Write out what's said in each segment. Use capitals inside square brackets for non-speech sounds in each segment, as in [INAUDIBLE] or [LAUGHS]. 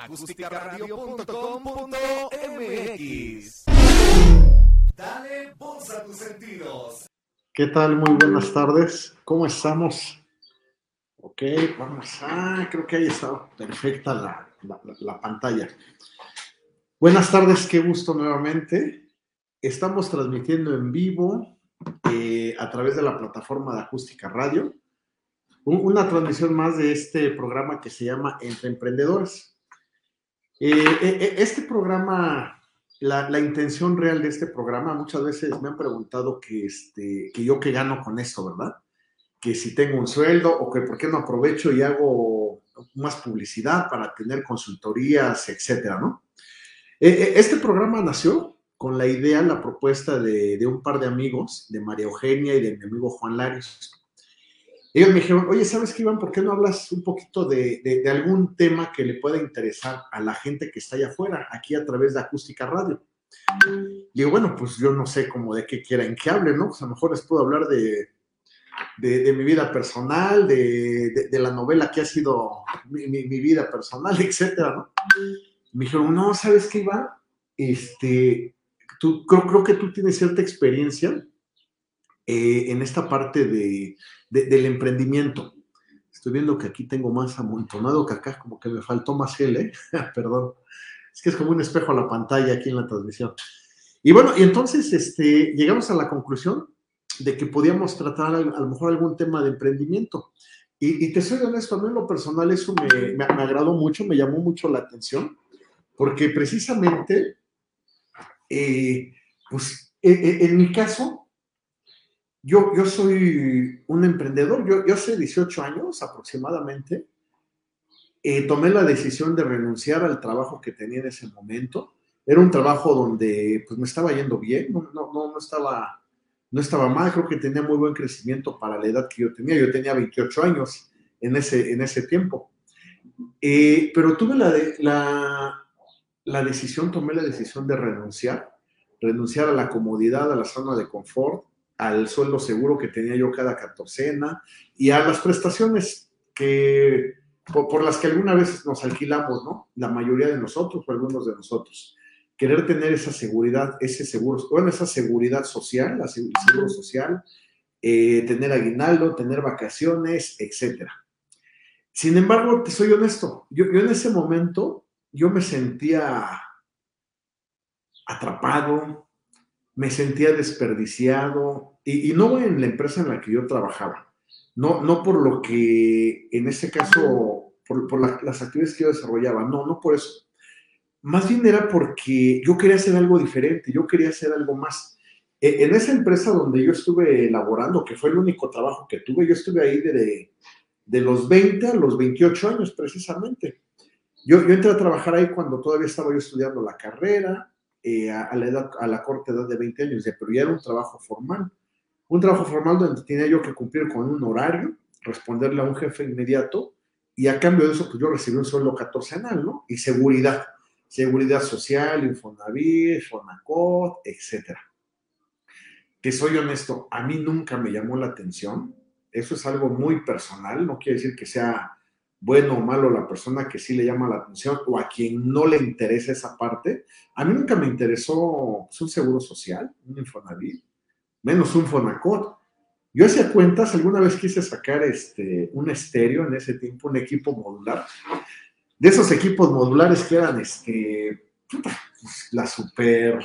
acústicaradio.com.mx. Dale voz a tus sentidos. ¿Qué tal? Muy buenas tardes. ¿Cómo estamos? Ok, vamos a... Creo que ahí está perfecta la, la, la pantalla. Buenas tardes, qué gusto nuevamente. Estamos transmitiendo en vivo eh, a través de la plataforma de Acústica Radio una transmisión más de este programa que se llama Entre Emprendedores. Eh, eh, este programa, la, la, intención real de este programa, muchas veces me han preguntado que, este, que yo qué gano con esto, ¿verdad? Que si tengo un sueldo o que por qué no aprovecho y hago más publicidad para tener consultorías, etcétera, ¿no? Este programa nació con la idea, la propuesta de, de, un par de amigos, de María Eugenia y de mi amigo Juan Larios. Ellos me dijeron, oye, ¿sabes qué, Iván? ¿Por qué no hablas un poquito de, de, algún tema que le pueda interesar a la gente que está allá afuera, aquí a través de Acústica Radio? Y digo, bueno, pues yo no sé cómo de qué quieran que hable, ¿no? Pues a lo mejor les puedo hablar de, de mi vida personal, de, la novela que ha sido mi, mi, mi vida personal, [LAUGHS] etcétera, ¿no? Me dijeron, no, ¿sabes qué, Iván? Este, tú, creo, creo que tú tienes cierta experiencia eh, en esta parte de, de, del emprendimiento. Estoy viendo que aquí tengo más amontonado que acá, como que me faltó más gel, ¿eh? [LAUGHS] Perdón. Es que es como un espejo a la pantalla aquí en la transmisión. Y bueno, y entonces este, llegamos a la conclusión de que podíamos tratar a, lo mejor algún tema de emprendimiento. Y, y, te soy honesto, a mí en lo personal eso me, me, me agradó mucho, me llamó mucho la atención, porque precisamente, eh, pues en, en mi caso, yo, yo soy un emprendedor, yo, yo hace 18 años aproximadamente eh, tomé la decisión de renunciar al trabajo que tenía en ese momento. Era un trabajo donde pues me estaba yendo bien, no, no, no, estaba, no estaba mal, creo que tenía muy buen crecimiento para la edad que yo tenía. Yo tenía 28 años en ese, en ese tiempo. Eh, pero tuve la, la, la decisión, tomé la decisión de renunciar, renunciar a la comodidad, a la zona de confort, al sueldo seguro que tenía yo cada catorcena y a las prestaciones que por, por, las que alguna vez nos alquilamos, ¿no? La mayoría de nosotros o algunos de nosotros. Querer tener esa seguridad, ese seguro, bueno, esa seguridad social, la seguro social, eh, tener aguinaldo, tener vacaciones, etcétera. Sin embargo, te soy honesto, yo, yo en ese momento, yo me sentía atrapado, me sentía desperdiciado, y, y, no en la empresa en la que yo trabajaba, no, no por lo que en ese caso, por, por la, las actividades que yo desarrollaba, no, no por eso. Más bien era porque yo quería hacer algo diferente, yo quería hacer algo más. E, en esa empresa donde yo estuve elaborando, que fue el único trabajo que tuve, yo estuve ahí de, de los 20 a los 28 años precisamente. Yo, yo entré a trabajar ahí cuando todavía estaba yo estudiando la carrera, eh, a, la edad, a la corta edad de 20 años, pero ya era un trabajo formal. Un trabajo formal donde tenía yo que cumplir con un horario, responderle a un jefe inmediato, y a cambio de eso, pues yo recibí un sueldo catorcenal, ¿no? Y seguridad, seguridad social, Infonavit, Fonacot, etcétera. Que soy honesto, a mí nunca me llamó la atención. Eso es algo muy personal, no quiere decir que sea bueno o malo la persona que sí le llama la atención o a quien no le interesa esa parte. A mí nunca me interesó pues, un seguro social, un Infonavit, menos un Fonacot. Yo hacía cuentas, alguna vez quise sacar este, un estéreo en ese tiempo, un equipo modular, de esos equipos modulares que eran este, pues, la super,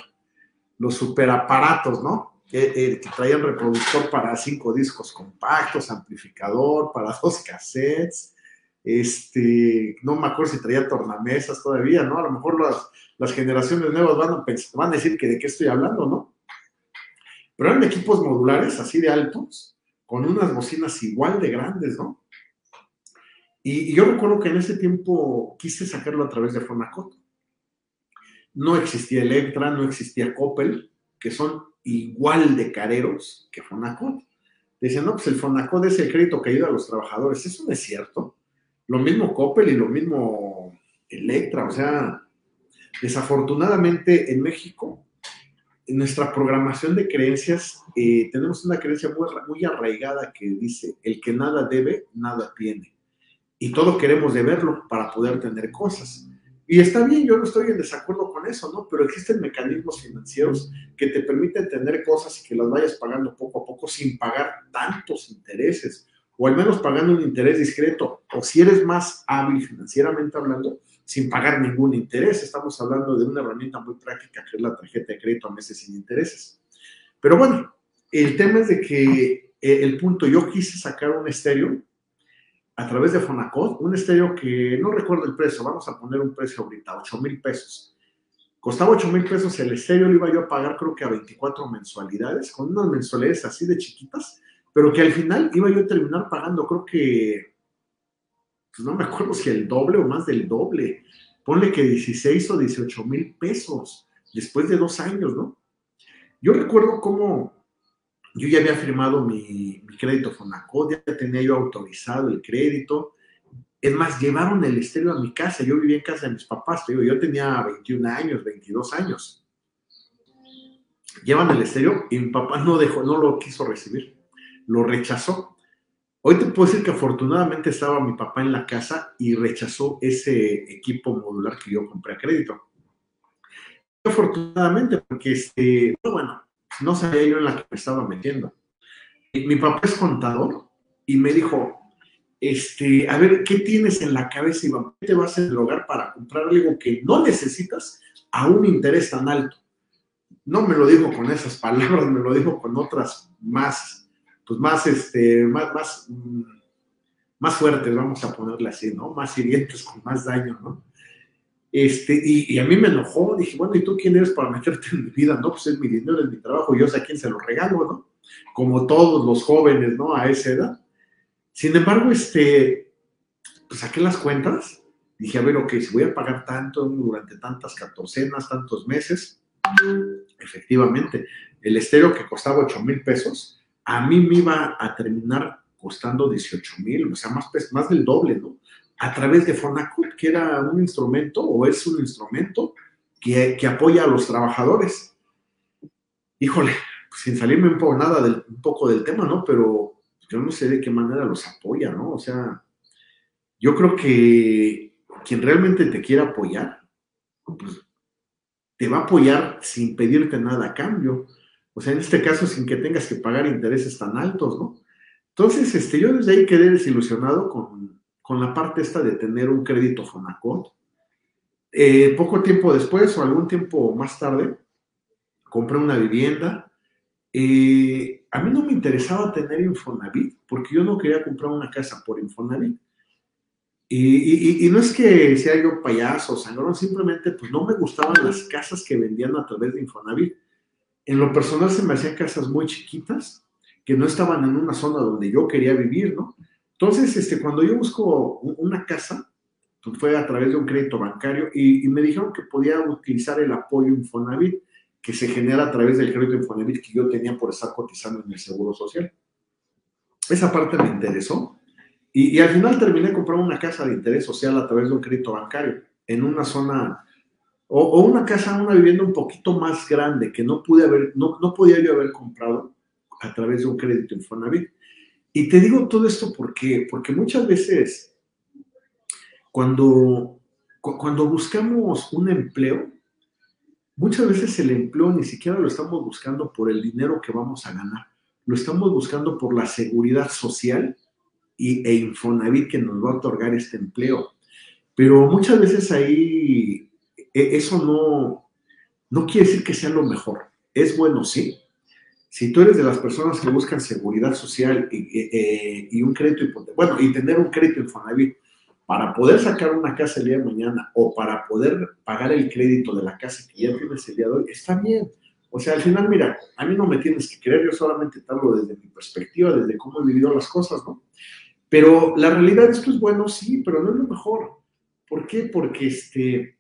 los super aparatos, ¿no? Eh, que traían reproductor para cinco discos compactos, amplificador para [LAUGHS] dos cassettes, este, no me acuerdo si traía tornamesas todavía, ¿no? A lo mejor las, las generaciones nuevas van a, pensar, van a decir que de qué estoy hablando, ¿no? Pero eran equipos modulares, así de altos, con unas bocinas igual de grandes, ¿no? Y, y yo recuerdo que en ese tiempo quise sacarlo a través de Fonacot. No existía Electra, no existía Coppel, que son igual de careros que Fonacot. Decían, no, pues el Fonacot es el crédito que ayuda a los trabajadores. Eso no es cierto lo mismo Coppel y lo mismo Electra, o sea, desafortunadamente en México, nuestra programación de creencias, eh, tenemos una creencia muy, muy arraigada que dice, el que nada debe, nada tiene. Y todo queremos deberlo para poder tener cosas. Y está bien, yo no estoy en desacuerdo con eso, ¿no? Pero existen mecanismos financieros que te permiten tener cosas y que las vayas pagando poco a poco sin pagar tantos intereses, o al menos pagando un interés discreto, o si eres más hábil financieramente hablando, sin pagar ningún interés. Estamos hablando de una herramienta muy práctica que es la tarjeta de crédito a meses sin intereses. Pero bueno, el tema es de que eh, el punto, yo quise sacar un estéreo a través de Fonacot, un estéreo que no recuerdo el precio, vamos a poner un precio ahorita, 8 mil pesos. Costaba 8 mil pesos el estéreo, lo iba yo a pagar creo que a 24 mensualidades, con unas mensualidades así de chiquitas, pero que al final iba yo a terminar pagando creo que, pues no me acuerdo si el doble o más del doble. Ponle que 16 o 18 mil pesos después de dos años, ¿no? Yo recuerdo cómo yo ya había firmado mi, crédito Fonacot, ya tenía yo autorizado el crédito. Es más, llevaron el estéreo a mi casa. Yo vivía en casa de mis papás, te digo, yo tenía 21 años, 22 años. Llevan el estéreo y mi papá no dejó, no lo quiso recibir, lo rechazó. Hoy te puedo decir que afortunadamente estaba mi papá en la casa y rechazó ese equipo modular que yo compré a crédito. Afortunadamente, porque este, bueno, no sabía yo en la que me estaba metiendo. Y mi papá es contador y me dijo, este, a ver, ¿qué tienes en la cabeza, Iván? ¿Qué te vas a drogar para comprar algo que no necesitas a un interés tan alto? No me lo dijo con esas palabras, me lo dijo con otras más, pues más, este, más, más, mm, más fuertes, vamos a ponerle así, ¿no? Más hirientes, con más daño, ¿no? Este, y, a mí me enojó, dije, bueno, ¿y tú quién eres para meterte en mi vida? No, pues es mi dinero, es mi trabajo, yo sé a quién se lo regalo, ¿no? Como todos los jóvenes, ¿no? A esa edad. Sin embargo, este, pues saqué las cuentas, dije, a ver, ok, si voy a pagar tanto durante tantas catorcenas, tantos meses, efectivamente, el estéreo que costaba 8 mil pesos, a mí me iba a terminar costando 18 mil, o sea, más, más del doble, ¿no? a través de Fonacot, que era un instrumento o es un instrumento que, apoya a los trabajadores. Híjole, pues, sin salirme un poco nada del, un poco del tema, ¿no? Pero yo no sé de qué manera los apoya, ¿no? O sea, yo creo que quien realmente te quiera apoyar, pues te va a apoyar sin pedirte nada a cambio. O sea, en este caso, sin que tengas que pagar intereses tan altos, ¿no? Entonces, este, yo desde ahí quedé desilusionado con, con la parte esta de tener un crédito Fonacot. Eh, poco tiempo después o algún tiempo más tarde, compré una vivienda. Eh, a mí no me interesaba tener Infonavit porque yo no quería comprar una casa por Infonavit. Y, no es que sea yo payaso o sangrón, simplemente pues no me gustaban las casas que vendían a través de Infonavit. En lo personal se me hacían casas muy chiquitas que no estaban en una zona donde yo quería vivir, ¿no? Entonces, este, cuando yo busco una casa, pues fue a través de un crédito bancario y, me dijeron que podía utilizar el apoyo Infonavit que se genera a través del crédito Infonavit que yo tenía por estar cotizando en el Seguro Social. Esa parte me interesó y, al final terminé comprando una casa de interés social a través de un crédito bancario en una zona o, una casa, una vivienda un poquito más grande que no pude haber, no, no podía yo haber comprado a través de un crédito Infonavit. Y te digo todo esto porque, porque muchas veces cuando, cuando buscamos un empleo, muchas veces el empleo ni siquiera lo estamos buscando por el dinero que vamos a ganar, lo estamos buscando por la seguridad social y, e Infonavit que nos va a otorgar este empleo. Pero muchas veces ahí eso no, no quiere decir que sea lo mejor. Es bueno, sí, si tú eres de las personas que buscan seguridad social y, un crédito bueno, y tener un crédito Infonavit para poder sacar una casa el día de mañana o para poder pagar el crédito de la casa que ya tienes el día de hoy, está bien. O sea, al final, mira, a mí no me tienes que creer, yo solamente te hablo desde mi perspectiva, desde cómo he vivido las cosas, ¿no? Pero la realidad es que es bueno, sí, pero no es lo mejor. ¿Por qué? Porque este,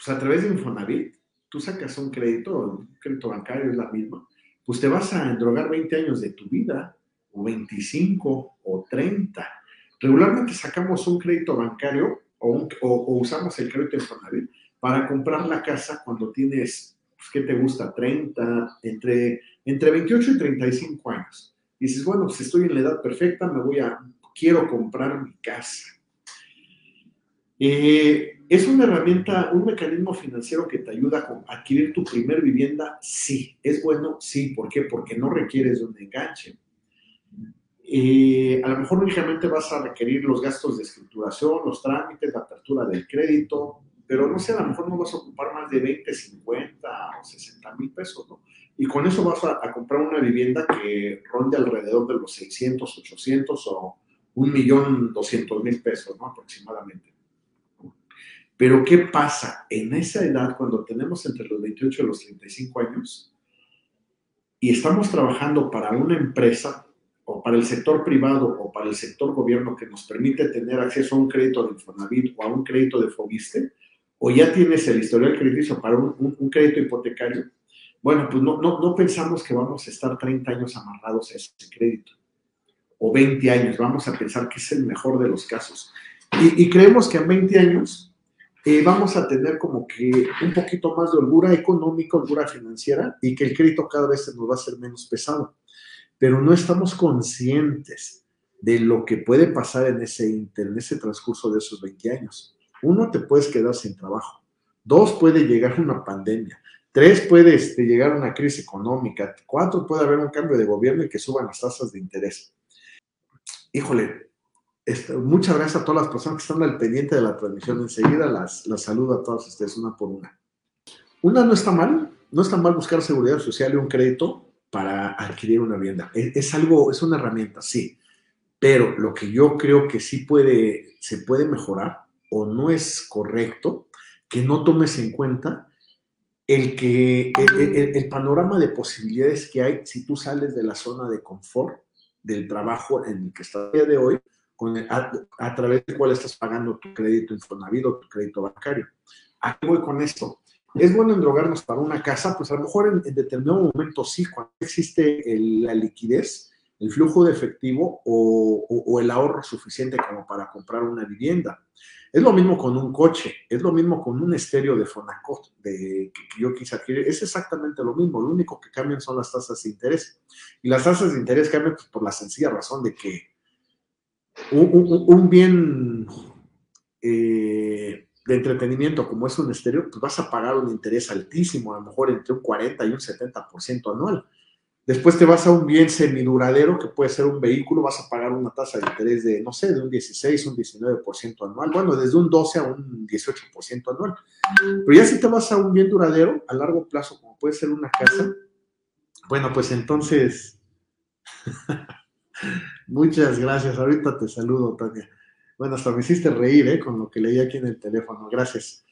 pues a través de Infonavit, tú sacas un crédito, un crédito bancario es la misma, pues te vas a endrogar 20 años de tu vida, o 25, o 30. Regularmente sacamos un crédito bancario o, usamos el crédito Infonavit para comprar la casa cuando tienes, pues, ¿qué te gusta? 30, entre, entre 28 y 35 años. Dices, bueno, pues estoy en la edad perfecta, me voy a, quiero comprar mi casa. Eh, ¿Es una herramienta, un mecanismo financiero que te ayuda a adquirir tu primer vivienda? Sí. ¿Es bueno? Sí. ¿Por qué? Porque no requieres de un enganche. Eh, a lo mejor únicamente vas a requerir los gastos de escrituración, los trámites, la apertura del crédito, pero no sé, a lo mejor no vas a ocupar más de 20, 50 o 60 mil pesos, ¿no? Y con eso vas a, a, comprar una vivienda que ronde alrededor de los 600, 800 o un millón doscientos mil pesos, ¿no? Aproximadamente. Pero ¿qué pasa? En esa edad, cuando tenemos entre los 28 y los 35 años, y estamos trabajando para una empresa o para el sector privado o para el sector gobierno que nos permite tener acceso a un crédito de Infonavit o a un crédito de Fobiste, o ya tienes el historial crediticio para un, un, un crédito hipotecario, bueno, pues no, no, no, pensamos que vamos a estar 30 años amarrados a ese crédito, o 20 años, vamos a pensar que es el mejor de los casos. Y, y creemos que en 20 años eh, vamos a tener como que un poquito más de holgura económica, holgura financiera, y que el crédito cada vez se nos va a ser menos pesado. Pero no estamos conscientes de lo que puede pasar en ese, en ese transcurso de esos 20 años. Uno, te puedes quedar sin trabajo. Dos, puede llegar una pandemia. Tres, puede este, llegar una crisis económica. Cuatro, puede haber un cambio de gobierno y que suban las tasas de interés. Híjole, este, muchas gracias a todas las personas que están al pendiente de la transmisión. Enseguida las, las saludo a todas ustedes una por una. Una no está mal, no está mal buscar seguridad social y un crédito para adquirir una vivienda. Es, algo, es una herramienta, sí. Pero lo que yo creo que sí puede, se puede mejorar o no es correcto que no tomes en cuenta el, que, el, panorama de posibilidades que hay si tú sales de la zona de confort del trabajo en el que estás día de hoy, a, través del cual estás pagando tu crédito Infonavit o tu crédito bancario. ¿A qué voy con esto? ¿Es bueno endrogarnos para una casa? Pues a lo mejor en, determinado momento sí, cuando existe la liquidez, el flujo de efectivo o, el ahorro suficiente como para comprar una vivienda. Es lo mismo con un coche, es lo mismo con un estéreo de Fonacot de, que, que yo quise adquirir. Es exactamente lo mismo, lo único que cambian son las tasas de interés. Y las tasas de interés cambian pues, por la sencilla razón de que un, bien eh, de entretenimiento como es un estéreo, pues vas a pagar un interés altísimo, a lo mejor entre un 40 y un 70% anual. Después te vas a un bien semiduradero, que puede ser un vehículo, vas a pagar una tasa de interés de, no sé, de un 16, un 19% anual. Bueno, desde un 12 a un 18% anual. Pero ya si te vas a un bien duradero, a largo plazo, como puede ser una casa, bueno, pues entonces, [LAUGHS] muchas gracias. Ahorita te saludo, Tania. Bueno, hasta me hiciste reír, ¿eh? Con lo que leí aquí en el teléfono. Gracias.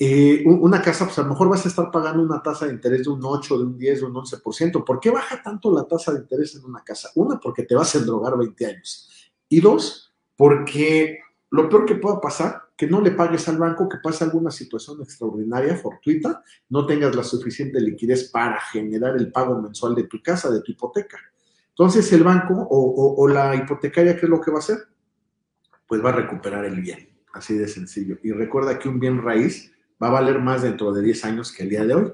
Eh, una casa, pues a lo mejor vas a estar pagando una tasa de interés de un 8, de un 10, de un 11%. ¿Por qué baja tanto la tasa de interés en una casa? Una, porque te vas a endrogar 20 años. Y dos, porque lo peor que pueda pasar, que no le pagues al banco, que pase alguna situación extraordinaria, fortuita, no tengas la suficiente liquidez para generar el pago mensual de tu casa, de tu hipoteca. Entonces el banco o, la hipotecaria, ¿qué es lo que va a hacer? Pues va a recuperar el bien, así de sencillo. Y recuerda que un bien raíz va a valer más dentro de 10 años que el día de hoy.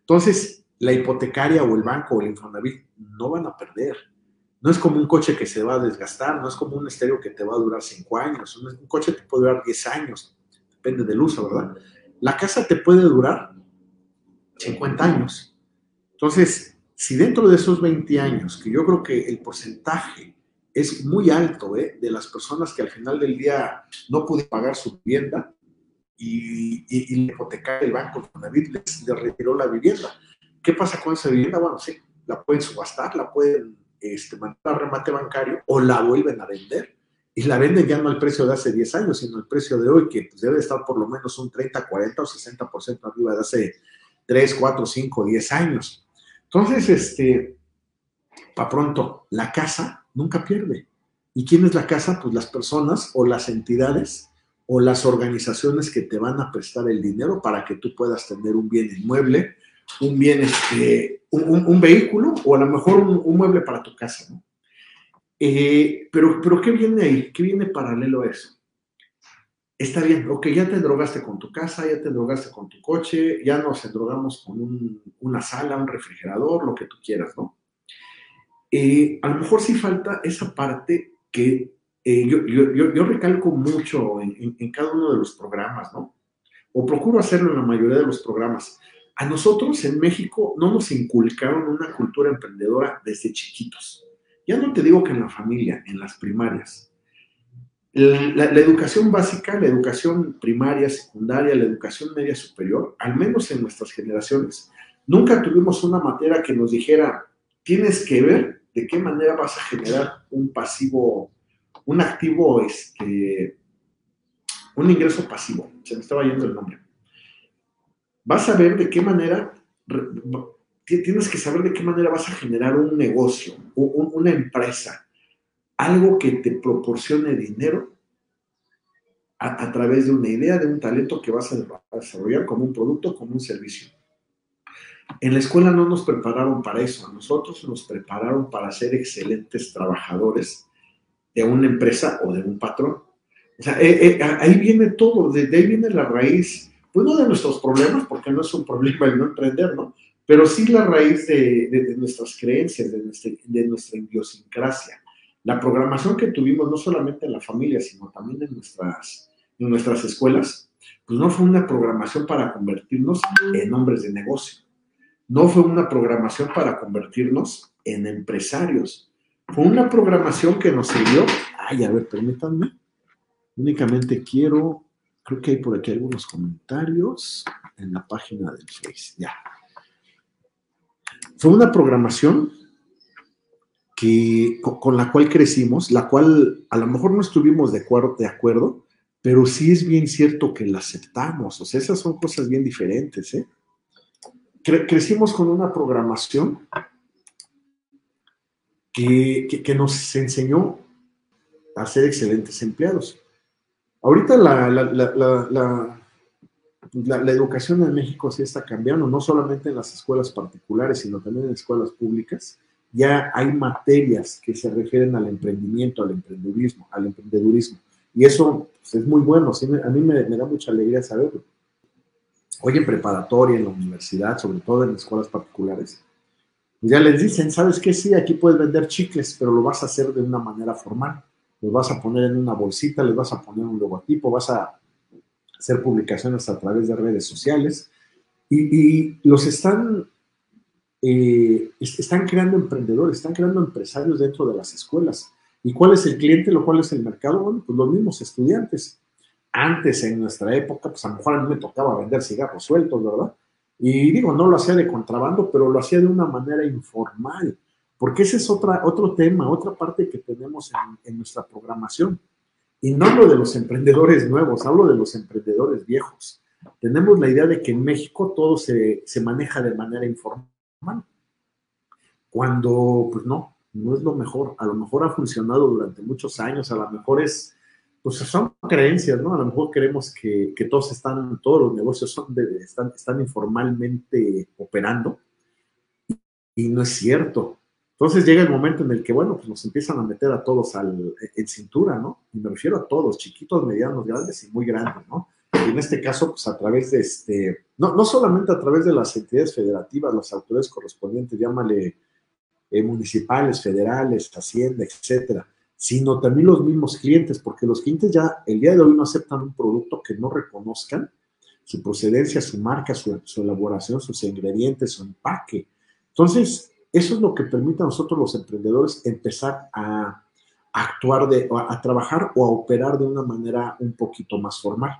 Entonces, la hipotecaria o el banco o el Infonavit no van a perder. No es como un coche que se va a desgastar, no es como un estéreo que te va a durar 5 años, un coche te puede durar 10 años, depende del uso, ¿verdad? La casa te puede durar 50 años. Entonces, si dentro de esos 20 años, que yo creo que el porcentaje es muy alto ¿eh? de las personas que al final del día no pudieron pagar su vivienda, y, la hipotecaria del banco Fonavit les, les, retiró la vivienda. ¿Qué pasa con esa vivienda? Bueno, sí, la pueden subastar, la pueden este, mandar a remate bancario o la vuelven a vender. Y la venden ya no al precio de hace 10 años, sino al precio de hoy, que pues, debe estar por lo menos un 30, 40 o 60% arriba de hace 3, 4, 5, 10 años. Entonces, este, para pronto, la casa nunca pierde. ¿Y quién es la casa? Pues las personas o las entidades o las organizaciones que te van a prestar el dinero para que tú puedas tener un bien inmueble, un bien, este, un, vehículo o a lo mejor un, un mueble para tu casa, ¿no? Eh, pero, pero, ¿qué viene ahí? ¿Qué viene paralelo a eso? Está bien, ok, ya te drogaste con tu casa, ya te drogaste con tu coche, ya nos endrogamos con un, una sala, un refrigerador, lo que tú quieras, ¿no? Eh, a lo mejor sí falta esa parte que eh, yo, recalco mucho en, cada uno de los programas, ¿no? O procuro hacerlo en la mayoría de los programas. A nosotros en México no nos inculcaron una cultura emprendedora desde chiquitos. Ya no te digo que en la familia, en las primarias. La, educación básica, la educación primaria, secundaria, la educación media superior, al menos en nuestras generaciones, nunca tuvimos una materia que nos dijera, tienes que ver de qué manera vas a generar un pasivo un activo, este, un ingreso pasivo, se me estaba yendo el nombre. Vas a ver de qué manera, tienes que saber de qué manera vas a generar un negocio, una empresa, algo que te proporcione dinero a, través de una idea, de un talento que vas a desarrollar como un producto, como un servicio. En la escuela no nos prepararon para eso, a nosotros nos prepararon para ser excelentes trabajadores de una empresa o de un patrón. O sea, eh, eh, ahí viene todo, de, ahí viene la raíz, pues no de nuestros problemas, porque no es un problema el no emprender, ¿no? Pero sí la raíz de, nuestras creencias, de nuestra, de nuestra idiosincrasia. La programación que tuvimos no solamente en la familia, sino también en nuestras, en nuestras escuelas, pues no fue una programación para convertirnos en hombres de negocio. No fue una programación para convertirnos en empresarios fue una programación que nos sirvió. Ay, a ver, permítanme. Únicamente quiero, creo que hay por aquí algunos comentarios en la página del Face. Ya. Fue una programación que, con la cual crecimos, la cual a lo mejor no estuvimos de acuerdo, de acuerdo, pero sí es bien cierto que la aceptamos. O sea, esas son cosas bien diferentes. ¿eh? crecimos con una programación que, nos enseñó a ser excelentes empleados. Ahorita la, la, educación en México sí está cambiando, no solamente en las escuelas particulares, sino también en escuelas públicas. Ya hay materias que se refieren al emprendimiento, al emprendedurismo, al emprendedurismo. Y eso pues, es muy bueno, a mí me, me da mucha alegría saberlo. Hoy en preparatoria, en la universidad, sobre todo en escuelas particulares, ya les dicen, ¿sabes qué? Sí, aquí puedes vender chicles, pero lo vas a hacer de una manera formal. Los vas a poner en una bolsita, les vas a poner un logotipo, vas a hacer publicaciones a través de redes sociales y, los están, eh, están creando emprendedores, están creando empresarios dentro de las escuelas. ¿Y cuál es el cliente, lo cual es el mercado? Bueno, pues los mismos estudiantes. Antes, en nuestra época, pues a lo mejor a mí me tocaba vender cigarros sueltos, ¿verdad? Y digo, no lo hacía de contrabando, pero lo hacía de una manera informal, porque ese es otra, otro tema, otra parte que tenemos en, nuestra programación. Y no hablo de los emprendedores nuevos, hablo de los emprendedores viejos. Tenemos la idea de que en México todo se, se maneja de manera informal, cuando pues no, no es lo mejor. A lo mejor ha funcionado durante muchos años, a lo mejor es pues son creencias, ¿no? A lo mejor creemos que, todos están, todos los negocios son están, están informalmente operando y no es cierto. Entonces llega el momento en el que, bueno, pues nos empiezan a meter a todos al, en cintura, ¿no? Y me refiero a todos, chiquitos, medianos, grandes y muy grandes, ¿no? En este caso, pues a través de este, no, no solamente a través de las entidades federativas, las autoridades correspondientes, llámale eh, municipales, federales, Hacienda, etcétera, sino también los mismos clientes, porque los clientes ya el día de hoy no aceptan un producto que no reconozcan su procedencia, su marca, su, elaboración, sus ingredientes, su empaque. Entonces, eso es lo que permite a nosotros los emprendedores empezar a actuar, de, a, trabajar o a operar de una manera un poquito más formal.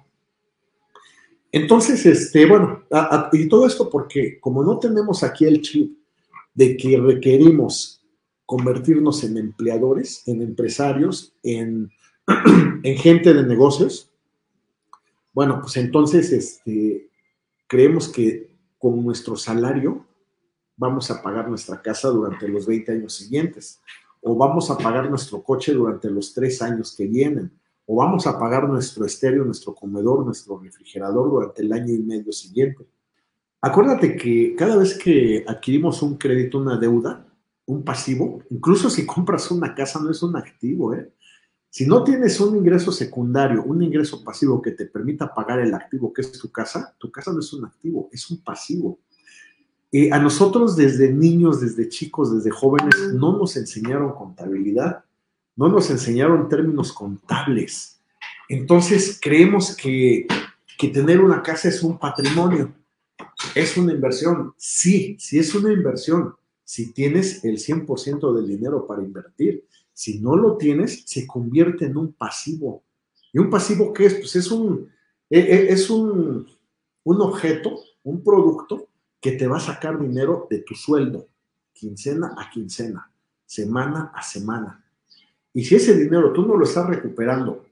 Entonces, este, bueno, y todo esto porque como no tenemos aquí el chip de que requerimos convertirnos en empleadores, en empresarios, en, [CLEARS THROAT] en gente de negocios, bueno, pues entonces este, creemos que con nuestro salario vamos a pagar nuestra casa durante los 20 años siguientes, o vamos a pagar nuestro coche durante los tres años que vienen, o vamos a pagar nuestro estéreo, nuestro comedor, nuestro refrigerador durante el año y medio siguiente. Acuérdate que cada vez que adquirimos un crédito, una deuda, un pasivo, incluso si compras una casa no es un activo, ¿eh? Si no tienes un ingreso secundario, un ingreso pasivo que te permita pagar el activo que es tu casa, tu casa no es un activo, es un pasivo. a nosotros desde niños, desde chicos, desde jóvenes, no nos enseñaron contabilidad, no nos enseñaron términos contables. Entonces creemos que, que tener una casa es un patrimonio, es una inversión. Sí, sí es una inversión, si tienes el 100% del dinero para invertir. Si no lo tienes, se convierte en un pasivo. ¿Y un pasivo qué es? Pues es un, e, e, es un, un objeto, un producto que te va a sacar dinero de tu sueldo, quincena a quincena, semana a semana. Y si ese dinero tú no lo estás recuperando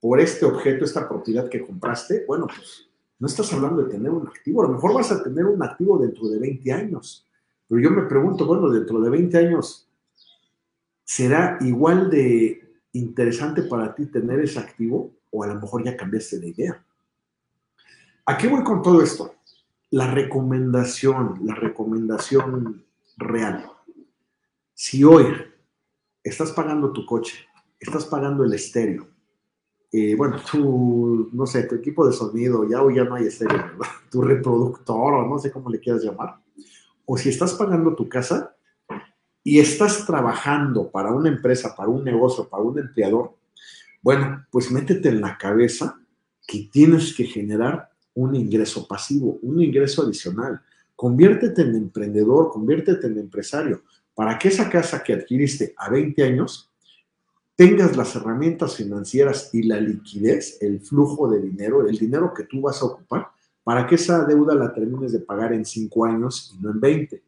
por este objeto, esta propiedad que compraste, bueno, pues no estás hablando de tener un activo. A lo mejor vas a tener un activo dentro de 20 años. Pero yo me pregunto, bueno, dentro de 20 años, ¿será igual de interesante para ti tener ese activo? O a lo mejor ya cambiaste de idea. ¿A qué voy con todo esto? La recomendación, la recomendación real. Si hoy estás pagando tu coche, estás pagando el estéreo, eh, bueno, tu, no sé, tu equipo de sonido, ya hoy ya no hay estéreo. [LAUGHS] Tu reproductor o no sé cómo le quieras llamar. O si estás pagando tu casa y estás trabajando para una empresa, para un negocio, para un empleador, bueno, pues métete en la cabeza que tienes que generar un ingreso pasivo, un ingreso adicional. Conviértete en emprendedor, conviértete en empresario, para que esa casa que adquiriste a 20 años tengas las herramientas financieras y la liquidez, el flujo de dinero, el dinero que tú vas a ocupar, para que esa deuda la termines de pagar en 5 años y no en 20.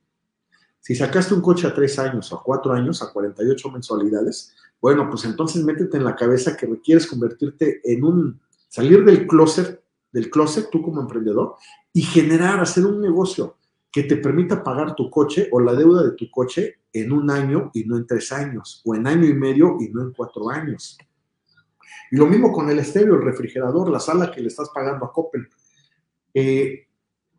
Si sacaste un coche a 3 años o a 4 años, a 48 mensualidades, bueno, pues entonces métete en la cabeza que requieres convertirte en un, salir del closet, del closet tú como emprendedor y generar, hacer un negocio que te permita pagar tu coche o la deuda de tu coche en un año y no en tres años, o en año y medio y no en cuatro años. Y lo mismo con el estéreo, el refrigerador, la sala que le estás pagando a Coppel. Eh,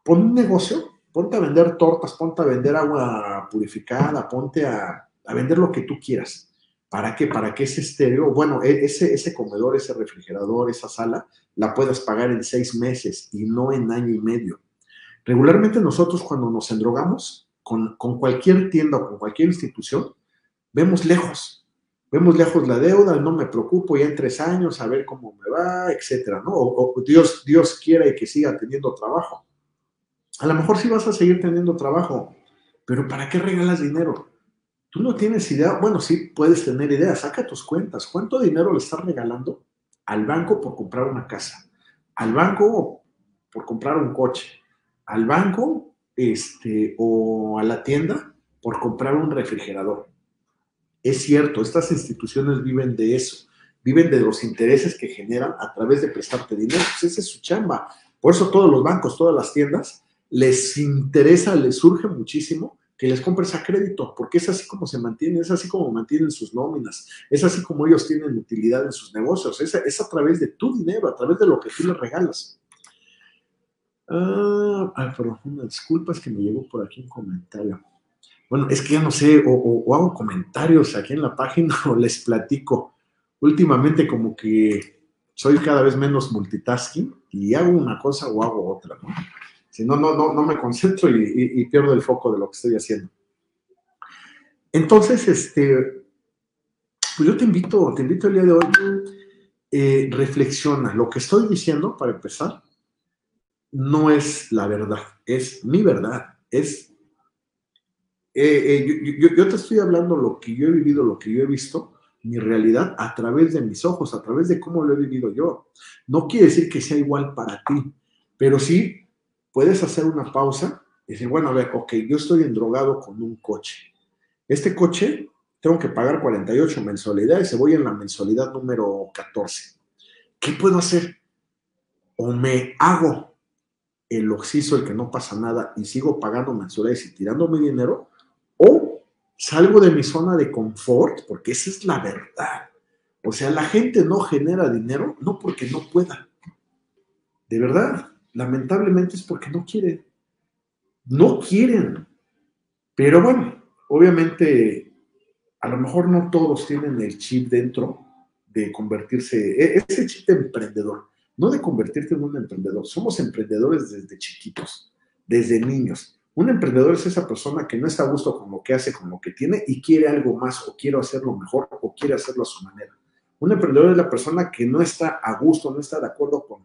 pon un negocio, ponte a vender tortas, ponte a vender agua purificada, ponte a, a vender lo que tú quieras. ¿Para qué? Para que ese estéreo, bueno, e, ese, ese comedor, ese refrigerador, esa sala, la puedas pagar en seis meses y no en año y medio. Regularmente nosotros cuando nos endrogamos con, cualquier tienda o con cualquier institución, vemos lejos, vemos lejos la deuda, no me preocupo ya en tres años a ver cómo me va, etcétera, ¿no? O, Dios, Dios quiera que siga teniendo trabajo. A lo mejor sí vas a seguir teniendo trabajo, pero ¿para qué regalas dinero? Tú no tienes idea, bueno, sí puedes tener idea, saca tus cuentas. ¿Cuánto dinero le estás regalando al banco por comprar una casa? Al banco por comprar un coche, al banco este, o a la tienda por comprar un refrigerador. Es cierto, estas instituciones viven de eso, viven de los intereses que generan a través de prestarte dinero. Pues esa es su chamba. Por eso todos los bancos, todas las tiendas, les interesa, les surge muchísimo que les compres a crédito, porque es así como se mantienen, es así como mantienen sus nóminas, es así como ellos tienen utilidad en sus negocios, es, es a través de tu dinero, a través de lo que tú les regalas. Ah, ay, perdón, una disculpa, es que me llegó por aquí un comentario. Bueno, es que ya no sé, o, hago comentarios aquí en la página [LAUGHS] o les platico. Últimamente como que soy cada vez menos multitasking y hago una cosa o hago otra, ¿no? Si no, no, no, no me concentro y, pierdo el foco de lo que estoy haciendo. Entonces, este, pues yo te invito, te invito el día de hoy, eh, reflexiona. Lo que estoy diciendo, para empezar, no es la verdad, es mi verdad, es... Eh, eh, yo, te estoy hablando lo que yo he vivido, lo que yo he visto, mi realidad a través de mis ojos, a través de cómo lo he vivido yo. No quiere decir que sea igual para ti, pero sí puedes hacer una pausa y decir, bueno, a ver, ok, yo estoy endrogado con un coche. Este coche tengo que pagar 48 mensualidades y voy en la mensualidad número 14. ¿Qué puedo hacer? O me hago el oxiso, el que no pasa nada, y sigo pagando mensualidades y tirando mi dinero, o salgo de mi zona de confort, porque esa es la verdad. O sea, la gente no genera dinero no porque no pueda. De verdad, lamentablemente es porque no quieren. No quieren. Pero bueno, obviamente, a lo mejor no todos tienen el chip dentro de convertirse, e-, ese chip de emprendedor no de convertirte en un emprendedor. Somos emprendedores desde chiquitos, desde niños. Un emprendedor es esa persona que no está a gusto con lo que hace, con lo que tiene y quiere algo más o quiere hacerlo mejor o quiere hacerlo a su manera. Un emprendedor es la persona que no está a gusto, no está de acuerdo con,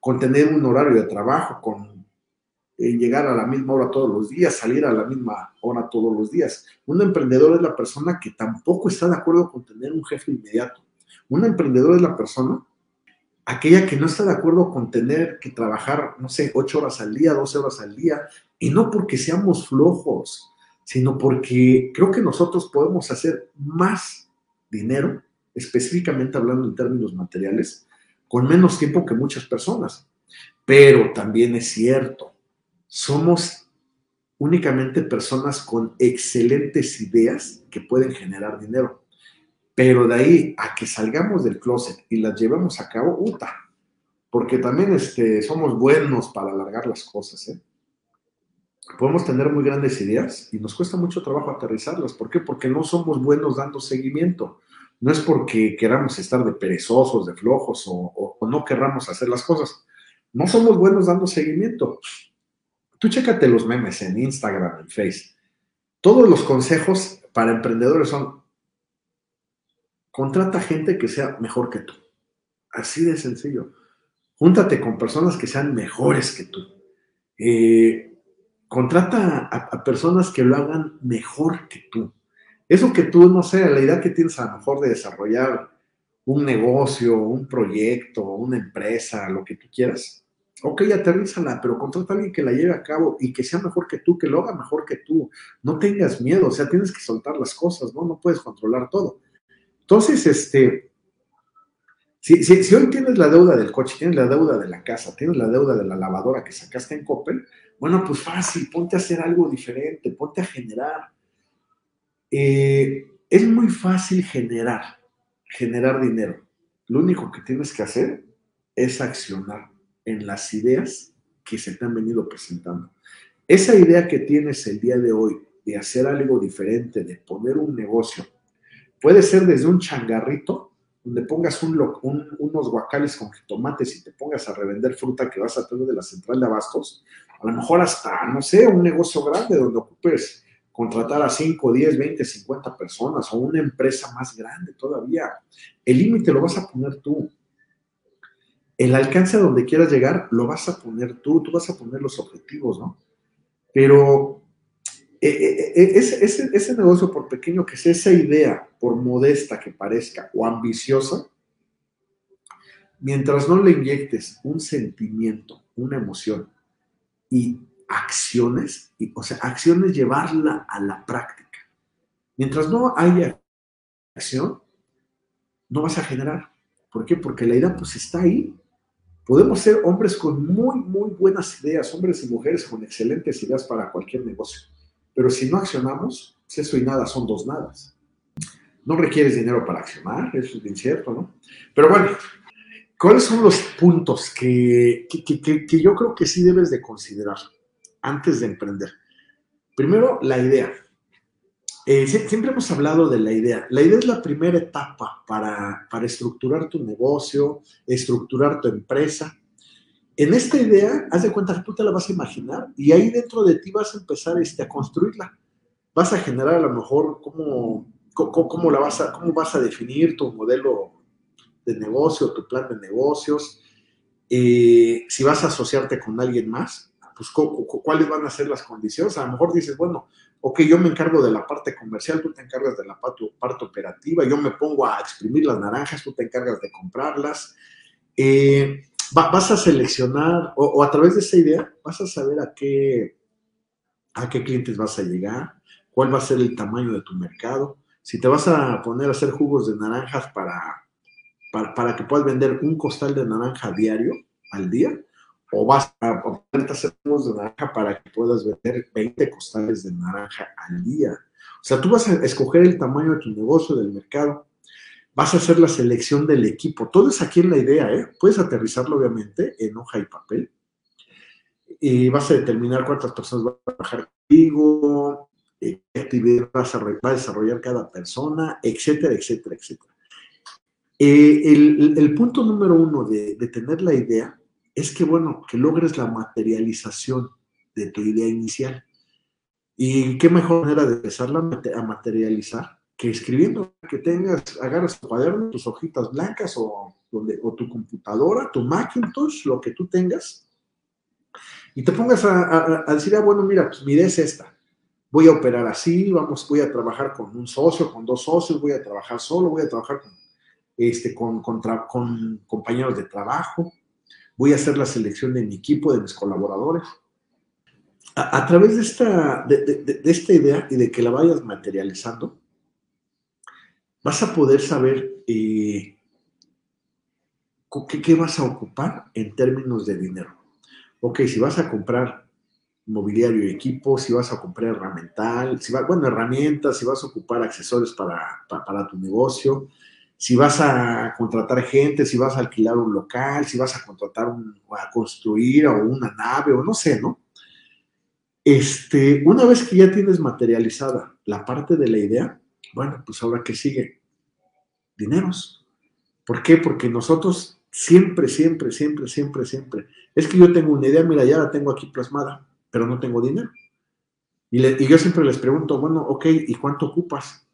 con tener un horario de trabajo, con eh, llegar a la misma hora todos los días, salir a la misma hora todos los días. Un emprendedor es la persona que tampoco está de acuerdo con tener un jefe inmediato. Un emprendedor es la persona aquella que no está de acuerdo con tener que trabajar, no sé, ocho horas al día, doce horas al día, y no porque seamos flojos, sino porque creo que nosotros podemos hacer más dinero, específicamente hablando en términos materiales, con menos tiempo que muchas personas. Pero también es cierto, somos únicamente personas con excelentes ideas que pueden generar dinero. Pero de ahí a que salgamos del closet y las llevemos a cabo, puta. Porque también este, somos buenos para alargar las cosas. ¿eh? Podemos tener muy grandes ideas y nos cuesta mucho trabajo aterrizarlas. ¿Por qué? Porque no somos buenos dando seguimiento. No es porque queramos estar de perezosos, de flojos o, no querramos hacer las cosas. No somos buenos dando seguimiento. Tú chécate los memes en Instagram, en Face. Todos los consejos para emprendedores son Contrata gente que sea mejor que tú. Así de sencillo. Júntate con personas que sean mejores que tú. Eh, contrata a, personas que lo hagan mejor que tú. Eso que tú, no sé, la idea que tienes a lo mejor de desarrollar un negocio, un proyecto, una empresa, lo que tú quieras. Ok, aterrízala, pero contrata a alguien que la lleve a cabo y que sea mejor que tú, que lo haga mejor que tú. No tengas miedo, o sea, tienes que soltar las cosas, ¿no? No puedes controlar todo. Entonces, este, si, hoy tienes la deuda del coche, tienes la deuda de la casa, tienes la deuda de la lavadora que sacaste en Coppel, bueno, pues fácil, ponte a hacer algo diferente, ponte a generar. Eh, es muy fácil generar, generar dinero. Lo único que tienes que hacer es accionar en las ideas que se te han venido presentando. Esa idea que tienes el día de hoy de hacer algo diferente, de poner un negocio, Puede ser desde un changarrito, donde pongas unos guacales con tomates y te pongas a revender fruta que vas a tener de la central de abastos, a lo mejor hasta, no sé, un negocio grande donde ocupes contratar a 5, 10, 20, 50 personas o una empresa más grande todavía. El límite lo vas a poner tú. El alcance a donde quieras llegar lo vas a poner tú, tú vas a poner los objetivos, ¿no? Pero eh, eh, eh, ese, negocio, por pequeño que sea, esa idea, por modesta que parezca o ambiciosa, mientras no le inyectes un sentimiento, una emoción y acciones, o sea, acciones llevarla a la práctica. Mientras no haya acción, no vas a generar. ¿Por qué? Porque la idea pues está ahí. Podemos ser hombres con muy, muy buenas ideas, hombres y mujeres con excelentes ideas para cualquier negocio pero si no accionamos, si eso y nada son dos nadas. No requieres dinero para accionar, eso es incierto, ¿no? Pero bueno, ¿cuáles son los puntos que, que, yo creo que sí debes de considerar antes de emprender? Primero, la idea. Eh, siempre hemos hablado de la idea. La idea es la primera etapa para, para estructurar tu negocio, estructurar tu empresa en esta idea, haz de cuenta que tú te la vas a imaginar y ahí dentro de ti vas a empezar este, a construirla. Vas a generar a lo mejor cómo, cómo, la vas a, cómo vas a definir tu modelo de negocio, tu plan de negocios. Eh, si vas a asociarte con alguien más, pues cuáles van a ser las condiciones. A lo mejor dices, bueno, ok, yo me encargo de la parte comercial, tú te encargas de la parte, parte operativa, yo me pongo a exprimir las naranjas, tú te encargas de comprarlas. Eh, vas a seleccionar o, a través de esa idea vas a saber a qué, a qué clientes vas a llegar, cuál va a ser el tamaño de tu mercado, si te vas a poner a hacer jugos de naranjas para, para, que puedas vender un costal de naranja diario al día, o vas a a hacer jugos de naranja para que puedas vender 20 costales de naranja al día. O sea, tú vas a escoger el tamaño de tu negocio, del mercado, vas a hacer la selección del equipo. Todo es aquí en la idea, ¿eh? Puedes aterrizarlo, obviamente, en hoja y papel. Y vas a determinar cuántas personas van a trabajar contigo, eh, qué actividad va a desarrollar cada persona, etcétera, etcétera, etcétera. Eh, el, punto número uno de tener la idea es que, bueno, que logres la materialización de tu idea inicial. Y qué mejor manera de empezarla a materializar que escribiendo, que tengas, agarras tu cuaderno, tus hojitas blancas o, donde, o tu computadora, tu Macintosh, lo que tú tengas, y te pongas a, decir, ah, bueno, mira, pues mi idea es esta. Voy a operar así, vamos, voy a trabajar con un socio, con dos socios, voy a trabajar solo, voy a trabajar con, este, con, con, con compañeros de trabajo, voy a hacer la selección de mi equipo, de mis colaboradores. A, través de esta, de, de, esta idea y de que la vayas materializando, vas a poder saber eh, qué, vas a ocupar en términos de dinero. Ok, si vas a comprar mobiliario y equipo, si vas a comprar herramental, si bueno, herramientas, si vas a ocupar accesorios para, para, tu negocio, si vas a contratar gente, si vas a alquilar un local, si vas a contratar un, a construir o una nave o no sé, ¿no? Este, una vez que ya tienes materializada la parte de la idea, bueno, pues ahora que sigue, dineros. ¿Por qué? Porque nosotros siempre, siempre, siempre, siempre, siempre, es que yo tengo una idea, mira, ya la tengo aquí plasmada, pero no tengo dinero. Y, yo siempre les pregunto, bueno, ok, ¿y cuánto ocupas?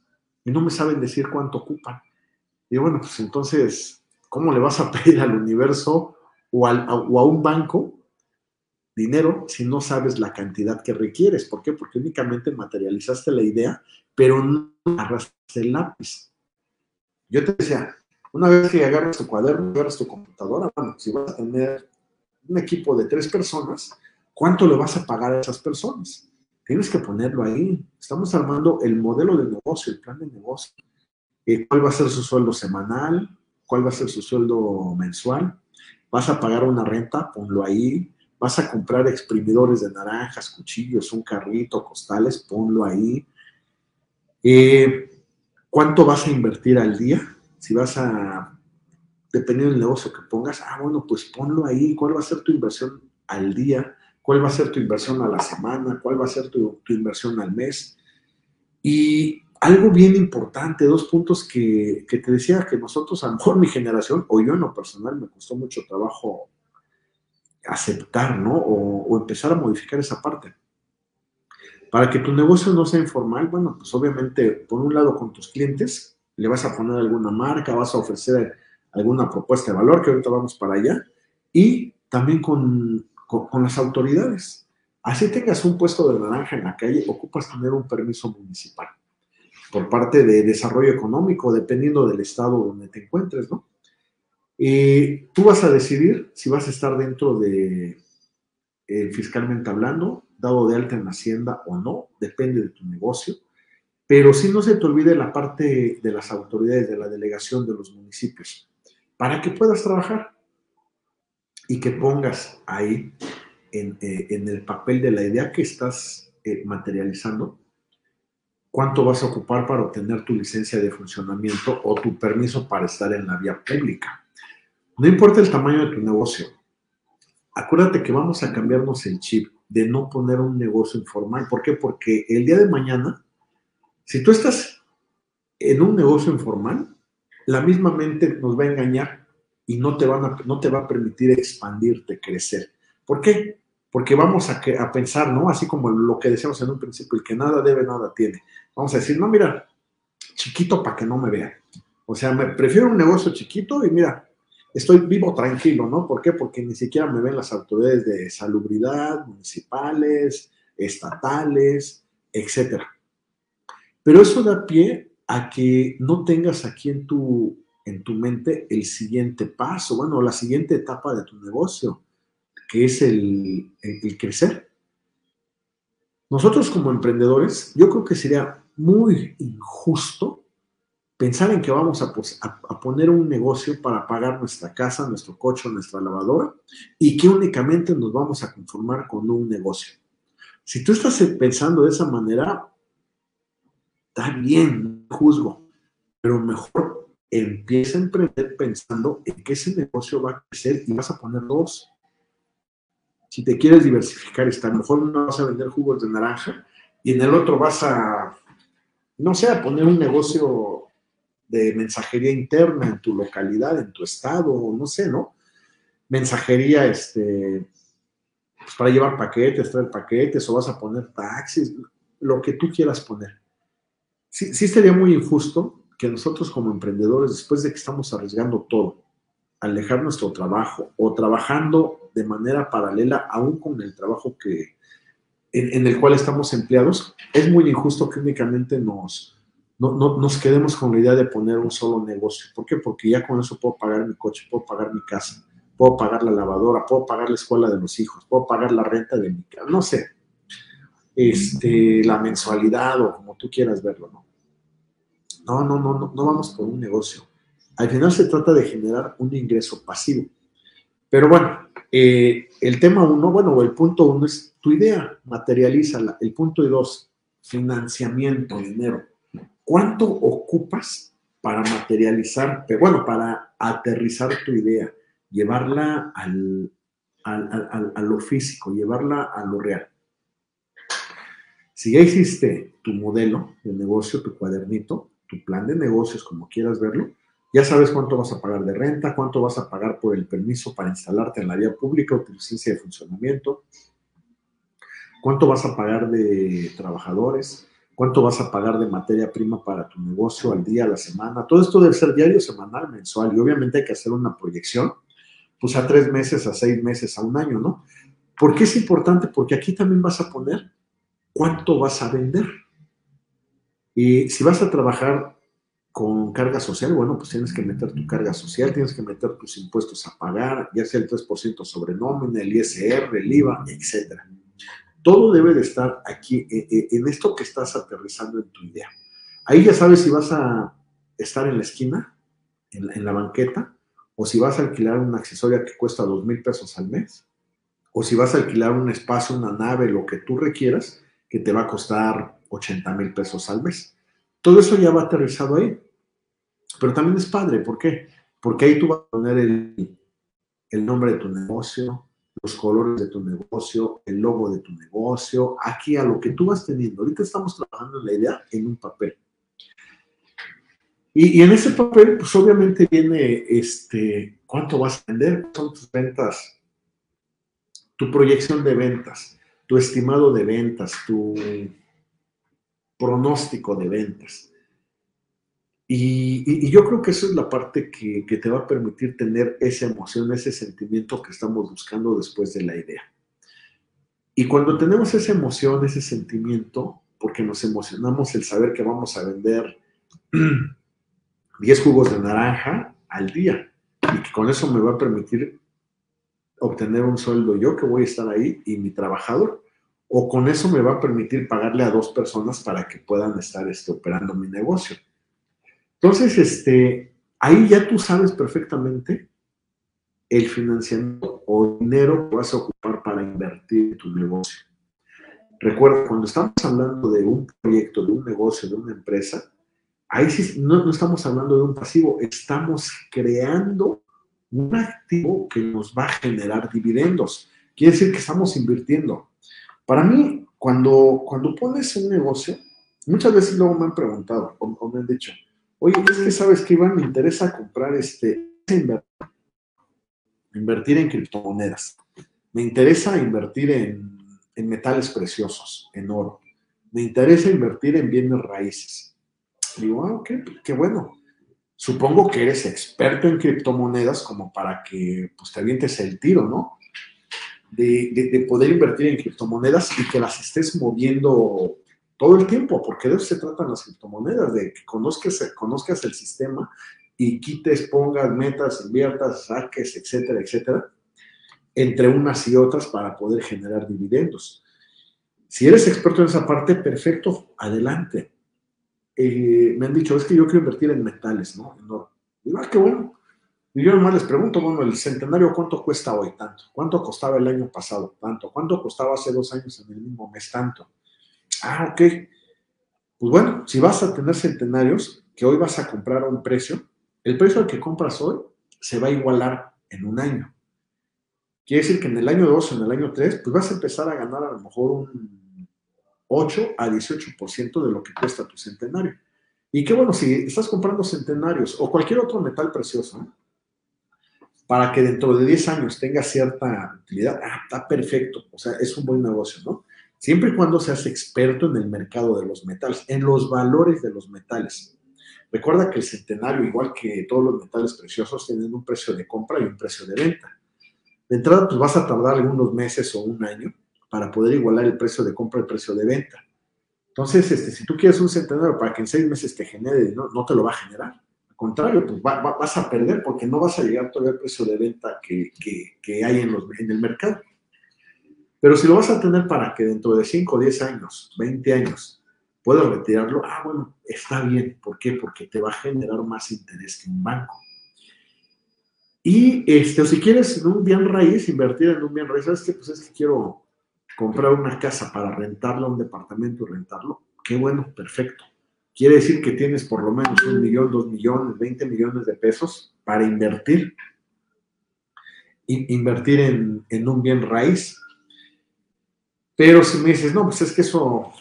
Y no me saben decir cuánto ocupan. Y bueno, pues entonces, ¿cómo le vas a pedir al universo o, al, o a un banco dinero si no sabes la cantidad que requieres? ¿Por qué? Porque únicamente materializaste la idea, pero no agarraste el lápiz. Yo te decía, una vez que agarras tu cuaderno, agarras tu computadora, bueno, si vas a tener un equipo de tres personas, ¿cuánto le vas a pagar a esas personas? Tienes que ponerlo ahí. Estamos armando el modelo de negocio, el plan de negocio. Eh, ¿Cuál va a ser su sueldo semanal? ¿Cuál va a ser su sueldo mensual? ¿Vas a pagar una renta? Ponlo ahí. ¿Vas a comprar exprimidores de naranjas, cuchillos, un carrito, costales? Ponlo ahí. Eh, ¿Cuánto vas a invertir al día? Si vas a, dependiendo del negocio que pongas, ah, bueno, pues ponlo ahí. ¿Cuál va a ser tu inversión al día? ¿Cuál va a ser tu inversión a la semana? ¿Cuál va a ser tu, inversión al mes? Y algo bien importante, dos puntos que, te decía que nosotros, a lo mejor mi generación, o yo en lo personal, me costó mucho trabajo aceptar, ¿no? o empezar a modificar esa parte. Para que tu negocio no sea informal, bueno, pues obviamente, por un lado, con tus clientes, le vas a poner alguna marca, vas a ofrecer alguna propuesta de valor, que ahorita vamos para allá, y también con, con, las autoridades. Así tengas un puesto de naranja en la calle, ocupas tener un permiso municipal por parte de desarrollo económico, dependiendo del estado donde te encuentres, ¿no? Y tú vas a decidir si vas a estar dentro de, eh, fiscalmente hablando, dado de alta en Hacienda o no, depende de tu negocio, pero si no se te olvide la parte de las autoridades, de la delegación de los municipios, para que puedas trabajar y que pongas ahí en, eh, el papel de la idea que estás eh, materializando, cuánto vas a ocupar para obtener tu licencia de funcionamiento o tu permiso para estar en la vía pública. No importa el tamaño de tu negocio, acuérdate que vamos a cambiarnos el chip de no poner un negocio informal. ¿Por qué? Porque el día de mañana, si tú estás en un negocio informal, la misma mente nos va a engañar y no te, van a, no te va a permitir expandirte, crecer. ¿Por qué? Porque vamos a, pensar, ¿no? Así como lo que decíamos en un principio, el que nada debe, nada tiene. Vamos a decir, no, mira, chiquito para que no me vean. O sea, me prefiero un negocio chiquito y mira, estoy vivo tranquilo, ¿no? ¿Por qué? Porque ni siquiera me ven las autoridades de salubridad, municipales, estatales, etcétera. Pero eso da pie a que no tengas aquí en tu, en tu mente el siguiente paso, bueno, la siguiente etapa de tu negocio, que es el, el crecer. Nosotros como emprendedores, yo creo que sería muy injusto pensar en que vamos pues, a, poner un negocio para pagar nuestra casa, nuestro coche, nuestra lavadora y que únicamente nos vamos a conformar con un negocio. Si tú estás pensando de esa manera, está bien, juzgo, pero mejor empieza a emprender pensando en que ese negocio va a crecer y vas a poner dos. Si te quieres diversificar, está, mejor no vas a vender jugos de naranja y en el otro vas a, no sé, a poner un negocio de mensajería interna en tu localidad, en tu estado, no sé, ¿no? Mensajería, este, pues para llevar paquetes, traer paquetes, o vas a poner taxis, lo que tú quieras poner. Sí, sí sería muy injusto que nosotros como emprendedores, después de que estamos arriesgando todo, alejar nuestro trabajo o trabajando de manera paralela aún con el trabajo que, en, el cual estamos empleados, es muy injusto que únicamente nos, no, nos quedemos con la idea de poner un solo negocio. ¿Por qué? Porque ya con eso puedo pagar mi coche, puedo pagar mi casa, puedo pagar la lavadora, puedo pagar la escuela de los hijos, puedo pagar la renta de mi casa, no sé, este, la mensualidad o como tú quieras verlo, ¿no? No, no, no, no, no vamos por un negocio. Al final se trata de generar un ingreso pasivo. Pero bueno, eh, el tema uno, bueno, el punto uno es tu idea, materialízala. El punto dos, financiamiento, dinero. ¿Cuánto ocupas para materializar, bueno, para aterrizar tu idea, llevarla al, a lo físico, llevarla a lo real? Si ya hiciste tu modelo de negocio, tu cuadernito, tu plan de negocios, como quieras verlo, ya sabes cuánto vas a pagar de renta, cuánto vas a pagar por el permiso para instalarte en la vía pública o tu licencia de funcionamiento, cuánto vas a pagar de trabajadores, cuánto vas a pagar de materia prima para tu negocio al día, a la semana. Todo esto debe ser diario, semanal, mensual y obviamente hay que hacer una proyección, pues a tres meses, a seis meses, a un año, ¿no? ¿Por qué es importante? Porque aquí también vas a poner cuánto vas a vender. Y si vas a trabajar con carga social, bueno, pues tienes que meter tu carga social, tienes que meter tus impuestos a pagar, ya sea el 3% sobre nómina, el ISR, el IVA, etc. Todo debe de estar aquí, eh, eh, en esto que estás aterrizando en tu idea. Ahí ya sabes si vas a estar en la esquina, en la, banqueta, o si vas a alquilar una accesoria que cuesta dos mil pesos al mes, o si vas a alquilar un espacio, una nave, lo que tú requieras, que te va a costar 80 mil pesos al mes. Todo eso ya va aterrizado ahí. Pero también es padre, ¿por qué? Porque ahí tú vas a poner el, nombre de tu negocio, los colores de tu negocio, el logo de tu negocio, aquí a lo que tú vas teniendo. Ahorita estamos trabajando en la idea en un papel. Y, en ese papel, pues obviamente viene este, cuánto vas a vender, son tus ventas, tu proyección de ventas, tu estimado de ventas, tu pronóstico de ventas. Y, yo creo que eso es la parte que, te va a permitir tener esa emoción, ese sentimiento que estamos buscando después de la idea. Y cuando tenemos esa emoción, ese sentimiento, porque nos emocionamos el saber que vamos a vender [CLEARS THROAT] 10 jugos de naranja al día y que con eso me va a permitir obtener un sueldo yo que voy a estar ahí y mi trabajador, o con eso me va a permitir pagarle a dos personas para que puedan estar este, operando mi negocio. Entonces, este, ahí ya tú sabes perfectamente el financiamiento o dinero que vas a ocupar para invertir en tu negocio. Recuerda, cuando estamos hablando de un proyecto, de un negocio, de una empresa, ahí sí no, no estamos hablando de un pasivo, estamos creando un activo que nos va a generar dividendos. Quiere decir que estamos invirtiendo. Para mí, cuando, cuando pones un negocio, muchas veces luego me han preguntado o, me han dicho, oye, es que sabes que Iván, me interesa comprar este, invertir en criptomonedas, me interesa invertir en, metales preciosos, en oro, me interesa invertir en bienes raíces. digo, ah, ok, qué bueno. Supongo que eres experto en criptomonedas como para que pues, te avientes el tiro, ¿no? de, poder invertir en criptomonedas y que las estés moviendo todo el tiempo, porque de eso se tratan las criptomonedas, de que conozcas, el sistema y quites, pongas, metas, inviertas, saques, etcétera, etcétera, entre unas y otras para poder generar dividendos. Si eres experto en esa parte, perfecto, adelante. Eh, me han dicho, es que yo quiero invertir en metales, ¿no? no. ah, qué bueno. Y yo nomás les pregunto, bueno, el centenario, ¿cuánto cuesta hoy? Tanto. ¿Cuánto costaba el año pasado? Tanto. ¿Cuánto costaba hace dos años en el mismo mes? Tanto. Ah, ok. Pues bueno, si vas a tener centenarios, que hoy vas a comprar a un precio, el precio al que compras hoy se va a igualar en un año. Quiere decir que en el año 2 o en el año 3, pues vas a empezar a ganar a lo mejor un 8 a 18% de lo que cuesta tu centenario. Y qué bueno, si estás comprando centenarios o cualquier otro metal precioso, para que dentro de 10 años tenga cierta utilidad, ah, está perfecto, o sea, es un buen negocio, ¿no? Siempre y cuando seas experto en el mercado de los metales, en los valores de los metales. Recuerda que el centenario, igual que todos los metales preciosos, tienen un precio de compra y un precio de venta. De entrada, pues vas a tardar algunos meses o un año para poder igualar el precio de compra el precio de venta. Entonces, este, si tú quieres un centenario para que en seis meses te genere, no, no te lo va a generar. Al contrario, pues vas a perder porque no vas a llegar todavía al precio de venta que, que, hay en, los, en el mercado. Pero si lo vas a tener para que dentro de 5, 10 años, 20 años, puedas retirarlo, ah, bueno, está bien. ¿Por qué? Porque te va a generar más interés que un banco. Y este, o si quieres en un bien raíz, invertir en un bien raíz, ¿sabes qué? Pues es que quiero comprar una casa para rentarla, un departamento y rentarlo. Qué bueno, perfecto. Quiere decir que tienes por lo menos un millón, dos millones, 20 millones de pesos para invertir. invertir en, en un bien raíz pero si me dices, no, pues es que eso,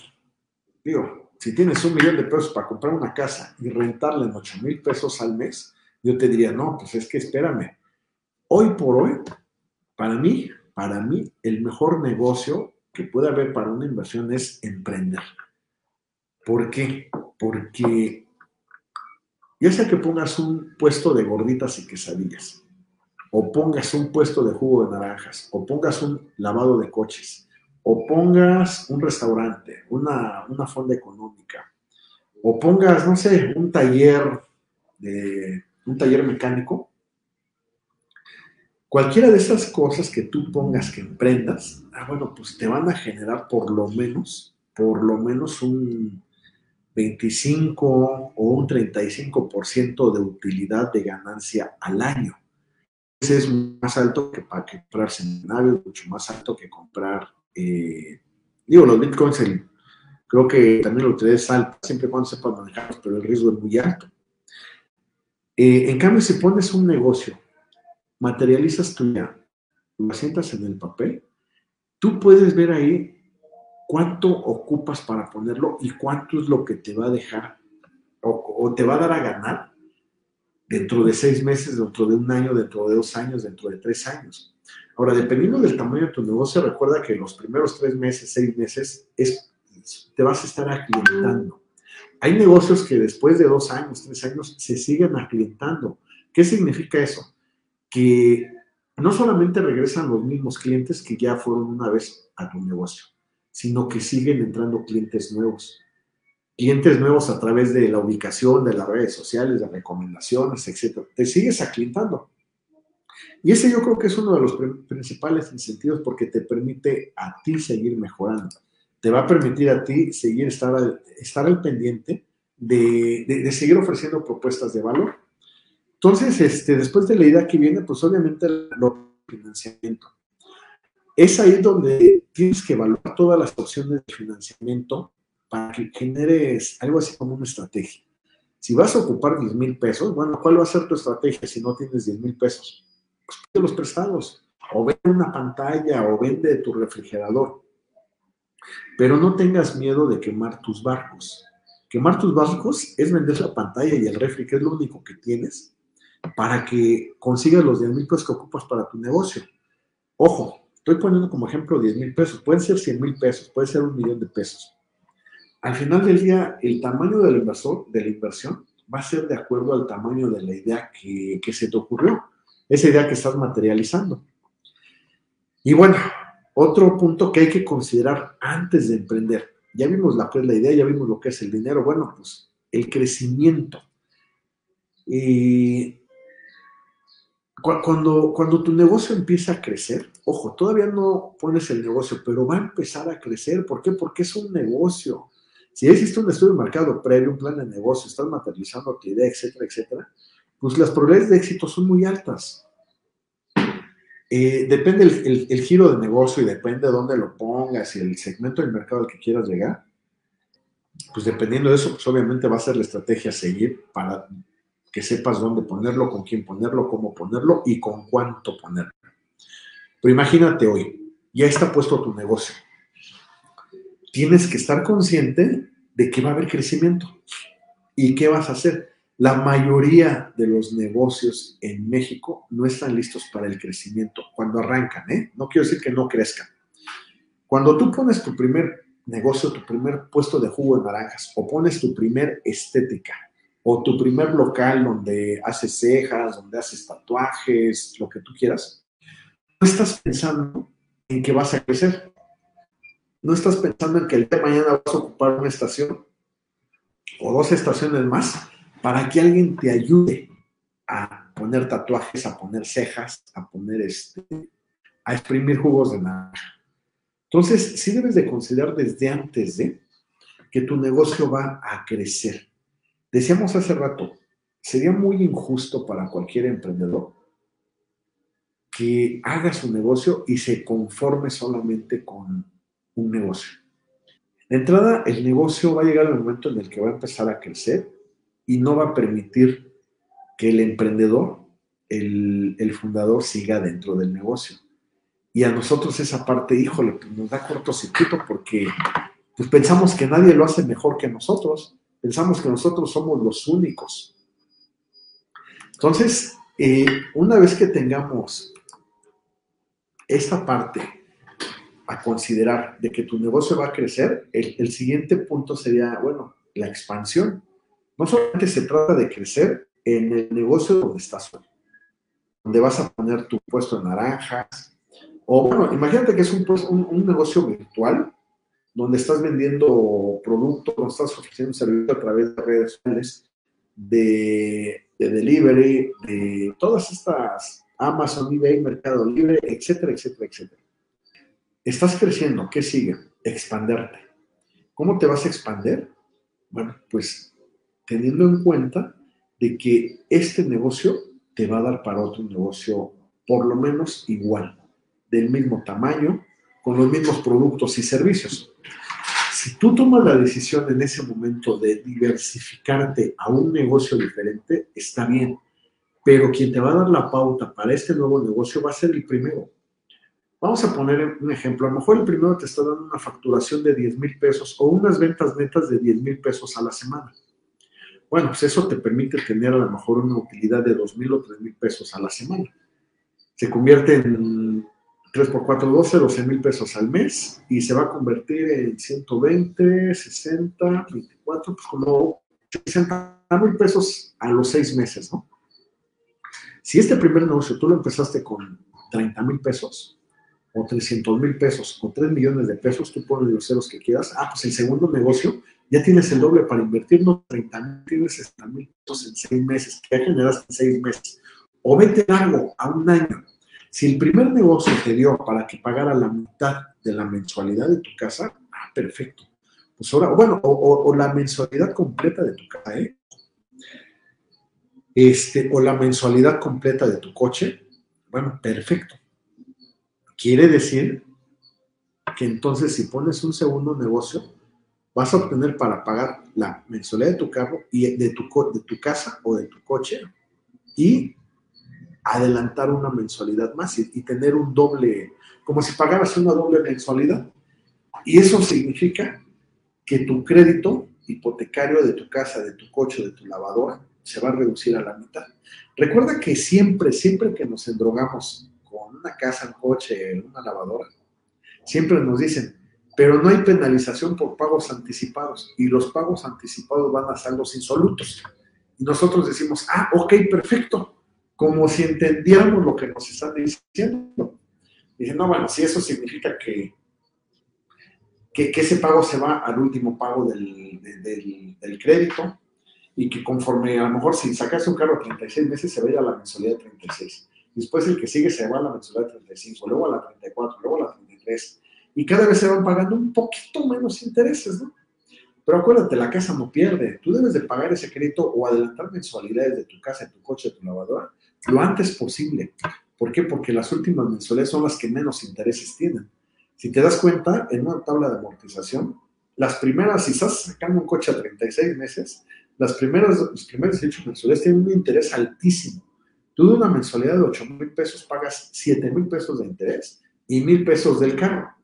digo, si tienes un millón de pesos para comprar una casa y rentarla en 8 mil pesos al mes, yo te diría, no, pues es que espérame. Hoy por hoy, para mí, para mí, el mejor negocio que puede haber para una inversión es emprender. ¿Por qué? Porque ya sea que pongas un puesto de gorditas y quesadillas, o pongas un puesto de jugo de naranjas, o pongas un lavado de coches, o pongas un restaurante, una, una fonda económica, o pongas, no sé, un taller de un taller mecánico, cualquiera de esas cosas que tú pongas que emprendas, ah, bueno, pues te van a generar por lo menos, por lo menos un 25 o un 35% de utilidad de ganancia al año. Ese es más alto que para comprar seminarios, mucho más alto que comprar eh, digo, los bitcoins, creo que también lo utilidad siempre y cuando sepas manejarlos, pero el riesgo es muy alto. Eh, en cambio, si pones un negocio, materializas tu idea, lo asientas en el papel, tú puedes ver ahí cuánto ocupas para ponerlo y cuánto es lo que te va a dejar o te va a dar a ganar dentro de seis meses, dentro de un año, dentro de dos años, dentro de tres años. Ahora, dependiendo del tamaño de tu negocio, recuerda que los primeros tres meses, seis meses, es, te vas a estar aclientando. Hay negocios que después de dos años, tres años, se siguen aclientando. ¿Qué significa eso? Que no solamente regresan los mismos clientes que ya fueron una vez a tu negocio, sino que siguen entrando clientes nuevos. Clientes nuevos a través de la ubicación, de las redes sociales, de recomendaciones, etc. Te sigues aclientando. Y ese yo creo que es uno de los principales incentivos porque te permite a ti seguir mejorando. Te va a permitir a ti seguir estar al, estar al pendiente de, seguir ofreciendo propuestas de valor. Entonces, este, después de la idea que viene, pues obviamente el financiamiento. Es ahí donde tienes que evaluar todas las opciones de financiamiento para que generes algo así como una estrategia. Si vas a ocupar 10 mil pesos, bueno, ¿cuál va a ser tu estrategia si no tienes 10 mil pesos? De los prestados, o vende una pantalla, o vende tu refrigerador. Pero no tengas miedo de quemar tus barcos. Quemar tus barcos es vender la pantalla y el refri, que es lo único que tienes, para que consigas los 10 mil pesos que ocupas para tu negocio. Ojo, estoy poniendo como ejemplo 10 mil pesos, pueden ser 100 mil pesos, puede ser un millón de pesos. Al final del día, el tamaño del inversor, de la inversión va a ser de acuerdo al tamaño de la idea que, que se te ocurrió esa idea que estás materializando. Y bueno, otro punto que hay que considerar antes de emprender. Ya vimos la, pues, la idea, ya vimos lo que es el dinero. Bueno, pues el crecimiento. Y cuando, cuando tu negocio empieza a crecer, ojo, todavía no pones el negocio, pero va a empezar a crecer. ¿Por qué? Porque es un negocio. Si existe un estudio de mercado previo, un plan de negocio, estás materializando tu idea, etcétera, etcétera, pues las probabilidades de éxito son muy altas. Eh, depende el, giro de negocio y depende de dónde lo pongas y el segmento del mercado al que quieras llegar. Pues dependiendo de eso, pues obviamente va a ser la estrategia a seguir para que sepas dónde ponerlo, con quién ponerlo, cómo ponerlo y con cuánto ponerlo. Pero imagínate hoy, ya está puesto tu negocio. Tienes que estar consciente de que va a haber crecimiento. ¿Y qué vas a hacer? La mayoría de los negocios en México no están listos para el crecimiento cuando arrancan, ¿eh? No quiero decir que no crezcan. Cuando tú pones tu primer negocio, tu primer puesto de jugo de naranjas, o pones tu primer estética, o tu primer local donde haces cejas, donde haces tatuajes, lo que tú quieras, no estás pensando en que vas a crecer. No estás pensando en que el día de mañana vas a ocupar una estación o dos estaciones más para que alguien te ayude a poner tatuajes, a poner cejas, a poner este, a exprimir jugos de naranja. Entonces, sí debes de considerar desde antes de que tu negocio va a crecer. Decíamos hace rato, sería muy injusto para cualquier emprendedor que haga su negocio y se conforme solamente con un negocio. De entrada, el negocio va a llegar al momento en el que va a empezar a crecer y no va a permitir que el emprendedor, el, el fundador, siga dentro del negocio. Y a nosotros esa parte, híjole, pues nos da cortocircuito porque pues pensamos que nadie lo hace mejor que nosotros. Pensamos que nosotros somos los únicos. Entonces, eh, una vez que tengamos esta parte a considerar de que tu negocio va a crecer, el, el siguiente punto sería, bueno, la expansión. No solamente se trata de crecer en el negocio donde estás hoy, donde vas a poner tu puesto de naranjas, o bueno, imagínate que es un, un, negocio virtual donde estás vendiendo productos, donde estás ofreciendo servicio a través de redes sociales, de, de delivery, de todas estas Amazon, eBay, Mercado Libre, etcétera, etcétera, etcétera. Estás creciendo, ¿qué sigue? Expanderte. ¿Cómo te vas a expander? Bueno, pues teniendo en cuenta de que este negocio te va a dar para otro negocio por lo menos igual del mismo tamaño, con los mismos productos y servicios. Si tú tomas la decisión en ese momento de diversificarte a un negocio diferente, está bien, pero quien te va a dar la pauta para este nuevo negocio va a ser el primero. Vamos a poner un ejemplo. A lo mejor el primero te está dando una facturación de 10 mil pesos o unas ventas netas de 10 mil pesos a la semana. Bueno, pues eso te permite tener a lo mejor una utilidad de 2 mil o 3 mil pesos a la semana. Se convierte en 3 por 4, 12, 12 mil pesos al mes y se va a convertir en 120, 60, 24, pues como 60 mil pesos a los 6 meses, ¿no? Si este primer negocio tú lo empezaste con 30 mil pesos o 300 mil pesos o 3 millones de pesos, tú pones los ceros que quieras, ah, pues el segundo negocio ya tienes el doble para invertir, no 30 mil, tienes 60 mil pesos en 6 meses, que ya generaste en 6 meses. O vete algo a un año si el primer negocio te dio para que pagara la mitad de la mensualidad de tu casa, ah, perfecto. Pues ahora, bueno, o, la mensualidad completa de tu casa, ¿eh? Este, o la mensualidad completa de tu coche, bueno, perfecto. Quiere decir que entonces si pones un segundo negocio, vas a obtener para pagar la mensualidad de tu carro y de tu, de tu casa o de tu coche y adelantar una mensualidad más y, tener un doble, como si pagaras una doble mensualidad. Y eso significa que tu crédito hipotecario de tu casa, de tu coche, de tu lavadora, se va a reducir a la mitad. Recuerda que siempre, siempre que nos endrogamos con una casa, un coche, una lavadora, siempre nos dicen, pero no hay penalización por pagos anticipados y los pagos anticipados van a ser los insolutos. Nosotros decimos, ah, ok, perfecto, como si entendiéramos lo que nos están diciendo. Dicen, no, bueno, si eso significa que, que, ese pago se va al último pago del, del, crédito y que conforme a lo mejor si sacas un carro a 36 meses se vaya a la mensualidad de 36. Después el que sigue se va a la mensualidad de 35, luego a la 34, luego a la 33. Y cada vez se van pagando un poquito menos intereses, ¿no? Pero acuérdate, la casa no pierde. Tú debes de pagar ese crédito o adelantar mensualidades de tu casa, de tu coche, de tu lavadora lo antes posible. ¿Por qué? Porque las últimas mensualidades son las que menos intereses tienen. Si te das cuenta, en una tabla de amortización, las primeras, si estás sacando un coche a 36 meses, las primeras, los primeros 18 mensualidades tienen un interés altísimo. Tú de una mensualidad de 8 mil pesos pagas 7 mil pesos de interés y mil pesos del carro.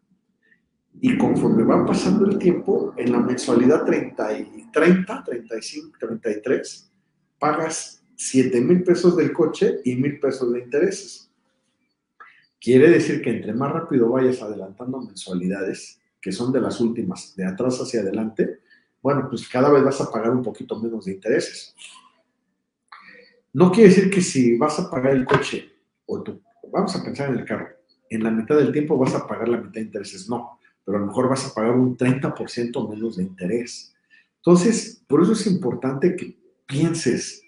Y conforme va pasando el tiempo, en la mensualidad 30, 30 35, 33, pagas 7 mil pesos del coche y mil pesos de intereses. Quiere decir que entre más rápido vayas adelantando mensualidades, que son de las últimas, de atrás hacia adelante, bueno, pues cada vez vas a pagar un poquito menos de intereses. No quiere decir que si vas a pagar el coche, o tú, vamos a pensar en el carro, en la mitad del tiempo vas a pagar la mitad de intereses, no, pero a lo mejor vas a pagar un 30% menos de interés. Entonces, por eso es importante que pienses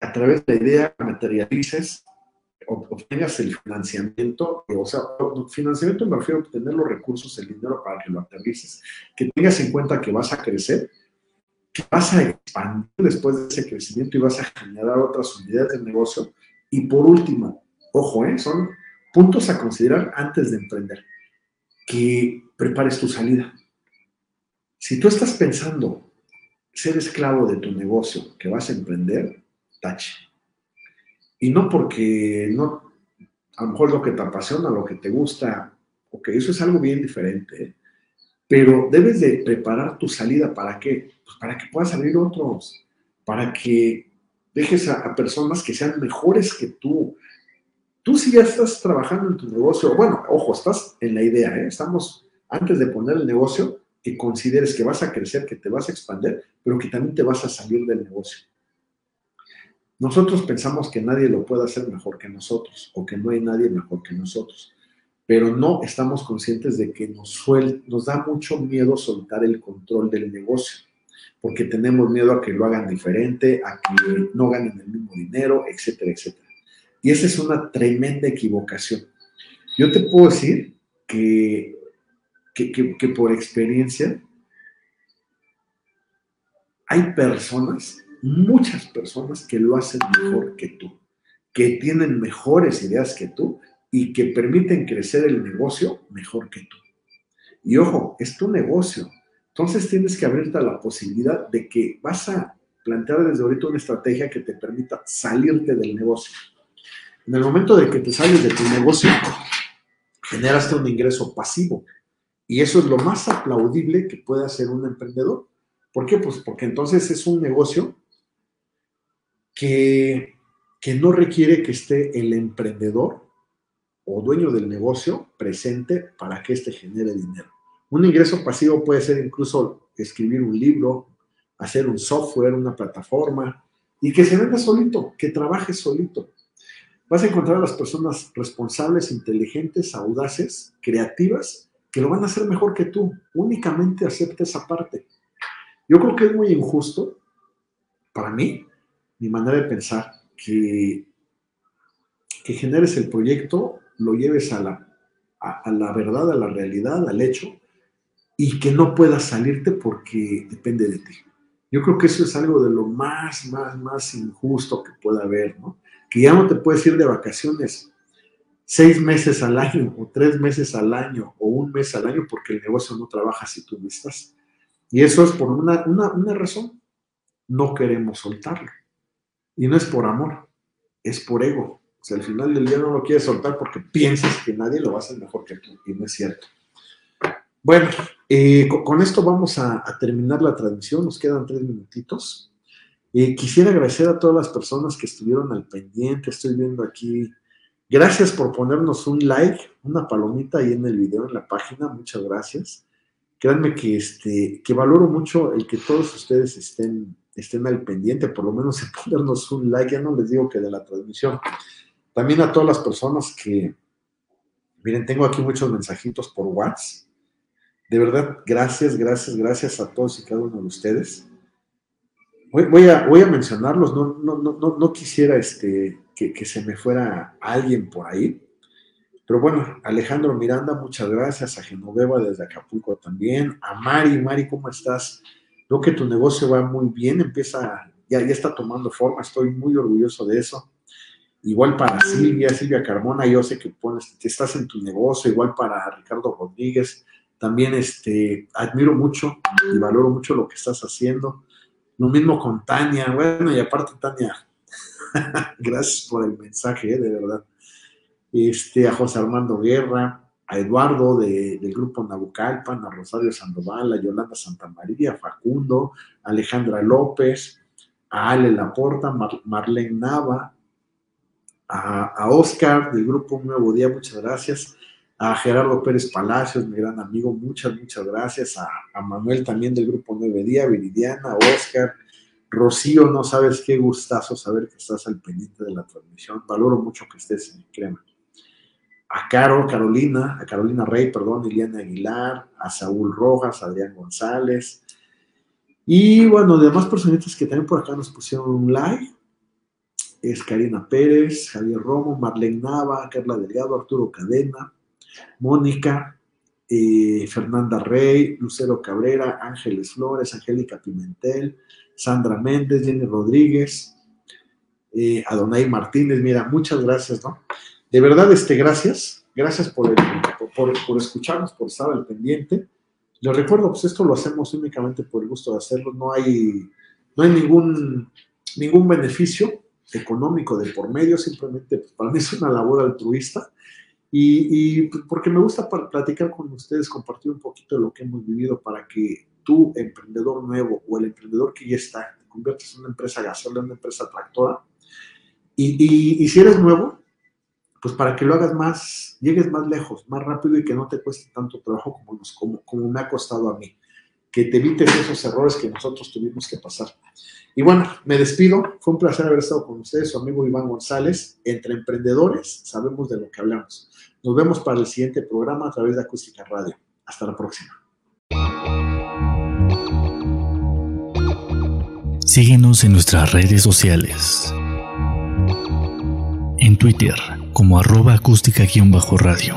a través de la idea, materialices, obtengas el financiamiento, o sea, financiamiento me refiero a obtener los recursos, el dinero para que lo aterrices, que tengas en cuenta que vas a crecer, que vas a expandir después de ese crecimiento y vas a generar otras unidades de negocio. Y por último, ojo, ¿eh? son puntos a considerar antes de emprender, que prepares tu salida. Si tú estás pensando ser esclavo de tu negocio que vas a emprender, tache. Y no porque no, a lo mejor lo que te apasiona, lo que te gusta, ok, eso es algo bien diferente, pero debes de preparar tu salida, ¿para qué? Pues para que puedan salir otros, para que dejes a, personas que sean mejores que tú. Tú si ya estás trabajando en tu negocio, bueno, ojo, estás en la idea, ¿eh? estamos antes de poner el negocio, que consideres que vas a crecer, que te vas a expandir, pero que también te vas a salir del negocio. Nosotros pensamos que nadie lo puede hacer mejor que nosotros o que no hay nadie mejor que nosotros, pero no estamos conscientes de que nos, nos da mucho miedo soltar el control del negocio, porque tenemos miedo a que lo hagan diferente, a que no ganen el mismo dinero, etcétera, etcétera. Y esa es una tremenda equivocación. Yo te puedo decir que que, por experiencia hay personas, muchas personas que lo hacen mejor que tú, que tienen mejores ideas que tú y que permiten crecer el negocio mejor que tú. Y ojo, es tu negocio. Entonces tienes que abrirte a la posibilidad de que vas a plantear desde ahorita una estrategia que te permita salirte del negocio. En el momento de que te sales de tu negocio, generaste un ingreso pasivo. Y eso es lo más aplaudible que puede hacer un emprendedor. ¿Por qué? Pues porque entonces es un negocio que, que no requiere que esté el emprendedor o dueño del negocio presente para que éste genere dinero. Un ingreso pasivo puede ser incluso escribir un libro, hacer un software, una plataforma, y que se venda solito, que trabaje solito. Vas a encontrar a las personas responsables, inteligentes, audaces, creativas que lo van a hacer mejor que tú. Únicamente acepta esa parte. Yo creo que es muy injusto, para mí, mi manera de pensar, que, que generes el proyecto, lo lleves a la, a, la verdad, a la realidad, al hecho, y que no puedas salirte porque depende de ti. Yo creo que eso es algo de lo más, más, más injusto que pueda haber, ¿no? Que ya no te puedes ir de vacaciones seis meses al año o tres meses al año o un mes al año porque el negocio no trabaja si tú no estás. Y eso es por una, una, razón. No queremos soltarlo. Y no es por amor, es por ego. O sea, al final del día no lo quieres soltar porque piensas que nadie lo va a hacer mejor que tú. Y no es cierto. Bueno, eh, con, esto vamos a, terminar la transmisión. Nos quedan tres minutitos. Quisiera agradecer a todas las personas que estuvieron al pendiente. Estoy viendo aquí Gracias por ponernos un like, una palomita ahí en el video, en la página. Muchas gracias. Créanme que, este, que valoro mucho el que todos ustedes estén, estén al pendiente, por lo menos en [LAUGHS] ponernos un like. Ya no les digo que de la transmisión. También a todas las personas que, miren, tengo aquí muchos mensajitos por WhatsApp. De verdad, gracias, gracias, gracias a todos y cada uno de ustedes. Voy, a, voy a mencionarlos, no, no, no, no quisiera este, que, se me fuera alguien por ahí. Pero bueno, Alejandro Miranda, muchas gracias. A Genoveva desde Acapulco también. A Mari, Mari, ¿cómo estás? Veo que tu negocio va muy bien, empieza, ya, ya está tomando forma, estoy muy orgulloso de eso. Igual para Silvia, Silvia Carmona, yo sé que pones, estás en tu negocio, igual para Ricardo Rodríguez, también este, admiro mucho y valoro mucho lo que estás haciendo. Lo mismo con Tania, bueno, y aparte Tania, [LAUGHS] Gracias por el mensaje, eh, de verdad. Este, a José Armando Guerra, a Eduardo del grupo Nabucalpan, a Rosario Sandoval, a Yolanda Santamaría, a Facundo, a Alejandra López, a Ale Laporta, Marlene Nava, a, Oscar del grupo Nuevo Día, muchas gracias. A Gerardo Pérez Palacios, mi gran amigo, muchas, muchas gracias. A, Manuel también del grupo Nueve Día, Viridiana, Oscar, Rocío, no sabes qué gustazo saber que estás al pendiente de la transmisión. Valoro mucho que estés en mi crema. A Caro, Carolina, a Carolina Rey, perdón, Liliana Aguilar, a Saúl Rojas, Adrián González. Y bueno, demás personitas que también por acá nos pusieron un like es Karina Pérez, Javier Romo, Marlene Nava, Carla Delgado, Arturo Cadena, Mónica, eh, Fernanda Rey, Lucero Cabrera, Ángeles Flores, Angélica Pimentel, Sandra Méndez, Jenny Rodríguez, eh, Adonai Martínez, mira, muchas gracias, ¿no? De verdad, este, gracias, gracias por, por, escucharnos, por estar al pendiente. Les recuerdo, pues esto lo hacemos únicamente por el gusto de hacerlo, no hay, no hay ningún, ningún beneficio, económico de por medio, simplemente pues, para mí es una labor altruista y, y, porque me gusta platicar con ustedes, compartir un poquito de lo que hemos vivido para que tú, emprendedor nuevo o el emprendedor que ya está, te conviertas en una empresa gasolina, una empresa tractora. Y, y, si eres nuevo, pues para que lo hagas más, llegues más lejos, más rápido y que no te cueste tanto trabajo como, nos, como, como me ha costado a mí, que te evites esos errores que nosotros tuvimos que pasar. Y bueno, me despido. Fue un placer haber estado con ustedes, su amigo Iván González. Entre emprendedores sabemos de lo que hablamos. Nos vemos para el siguiente programa a través de Acústica Radio. Hasta la próxima. Síguenos en nuestras redes sociales. En Twitter como arroba acústica-radio.